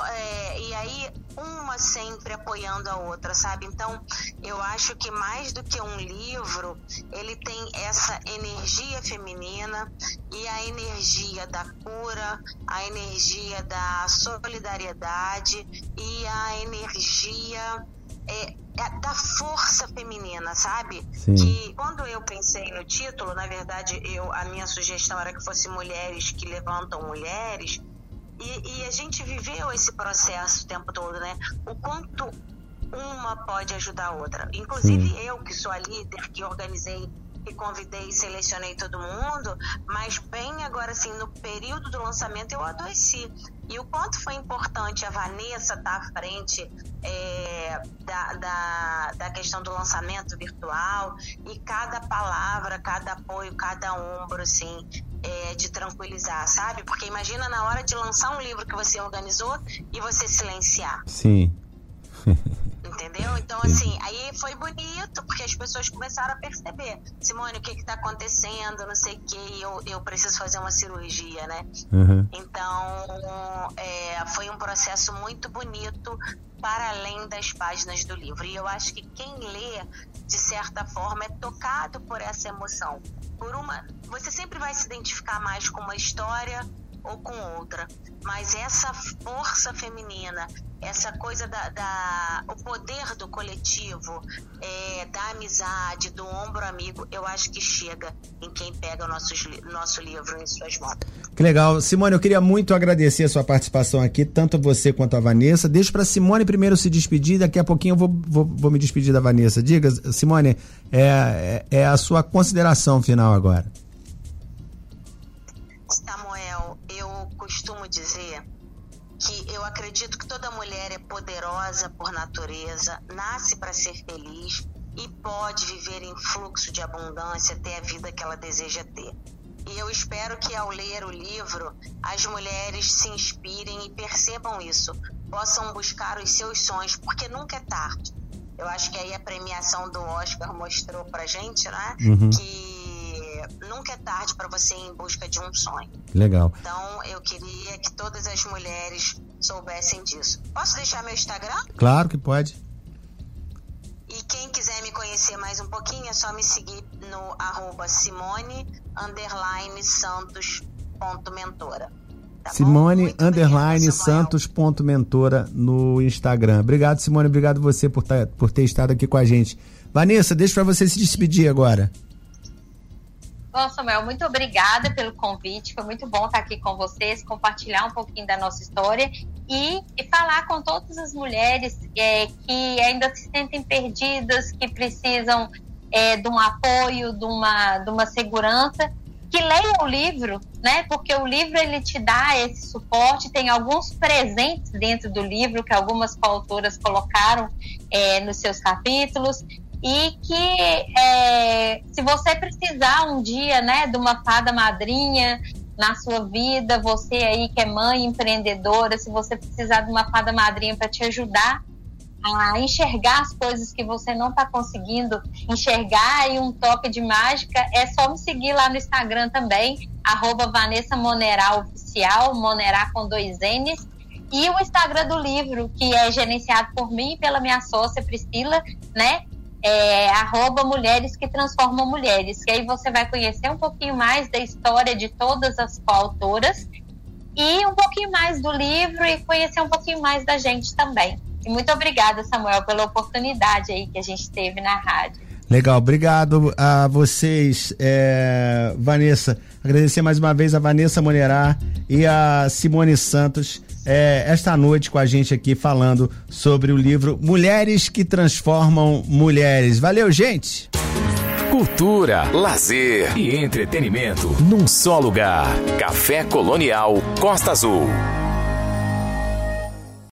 é, e aí uma sempre apoiando a outra, sabe? Então, eu acho que mais do que um livro, ele tem essa energia feminina e a energia da cura, a energia da solidariedade e a energia é, é da força feminina, sabe? Sim. Que quando eu pensei no título, na verdade, eu a minha sugestão era que fosse mulheres que levantam mulheres. E, e a gente viveu esse processo o tempo todo, né? O quanto uma pode ajudar a outra. Inclusive Sim. eu, que sou a líder, que organizei e convidei e selecionei todo mundo, mas bem agora assim, no período do lançamento eu adoeci. E o quanto foi importante a Vanessa estar à frente é, da, da, da questão do lançamento virtual e cada palavra, cada apoio, cada ombro, assim, é, de tranquilizar, sabe? Porque imagina na hora de lançar um livro que você organizou e você silenciar. Sim. [laughs] Entendeu? Então, assim, aí foi bonito, porque as pessoas começaram a perceber. Simone, o que que tá acontecendo? Não sei o que, eu, eu preciso fazer uma cirurgia, né? Uhum. Então, é, foi um processo muito bonito para além das páginas do livro. E eu acho que quem lê, de certa forma, é tocado por essa emoção. Por uma, você sempre vai se identificar mais com uma história ou com outra. Mas essa força feminina, essa coisa da, da o poder do coletivo, é, da amizade, do ombro amigo, eu acho que chega em quem pega o nosso, nosso livro em suas mãos. Que legal. Simone, eu queria muito agradecer a sua participação aqui, tanto você quanto a Vanessa. Deixa para Simone primeiro se despedir, daqui a pouquinho eu vou, vou, vou me despedir da Vanessa. Diga, Simone, é, é, é a sua consideração final agora. Acredito que toda mulher é poderosa por natureza, nasce para ser feliz e pode viver em fluxo de abundância, ter a vida que ela deseja ter. E eu espero que ao ler o livro as mulheres se inspirem e percebam isso, possam buscar os seus sonhos, porque nunca é tarde. Eu acho que aí a premiação do Oscar mostrou pra gente, né? Uhum. Que nunca é tarde para você ir em busca de um sonho. Legal. Então eu queria que todas as mulheres soubessem disso. Posso deixar meu Instagram? Claro que pode. E quem quiser me conhecer mais um pouquinho é só me seguir no arroba Simone Santos ponto mentora. Tá Simone underline Santos ponto mentora no Instagram. Obrigado, Simone. Obrigado você por, tá, por ter estado aqui com a gente. Vanessa, deixa para você se despedir agora. Bom, Samuel, muito obrigada pelo convite. Foi muito bom estar aqui com vocês, compartilhar um pouquinho da nossa história e, e falar com todas as mulheres é, que ainda se sentem perdidas, que precisam é, de um apoio, de uma, de uma segurança, que leiam o livro, né? Porque o livro ele te dá esse suporte. Tem alguns presentes dentro do livro que algumas coautoras colocaram é, nos seus capítulos e que é, se você precisar um dia, né, de uma fada madrinha na sua vida, você aí que é mãe empreendedora, se você precisar de uma fada madrinha para te ajudar a enxergar as coisas que você não está conseguindo enxergar e um toque de mágica, é só me seguir lá no Instagram também, arroba Vanessa Oficial, Monerá com dois N's, e o Instagram do livro, que é gerenciado por mim e pela minha sócia Priscila, né? É, arroba Mulheres que Transformam Mulheres, que aí você vai conhecer um pouquinho mais da história de todas as coautoras e um pouquinho mais do livro e conhecer um pouquinho mais da gente também. E muito obrigada, Samuel, pela oportunidade aí que a gente teve na rádio. Legal, obrigado a vocês, é, Vanessa. Agradecer mais uma vez a Vanessa Monerá e a Simone Santos é, esta noite com a gente aqui falando sobre o livro Mulheres que Transformam Mulheres. Valeu, gente! Cultura, lazer e entretenimento num só lugar. Café Colonial Costa Azul.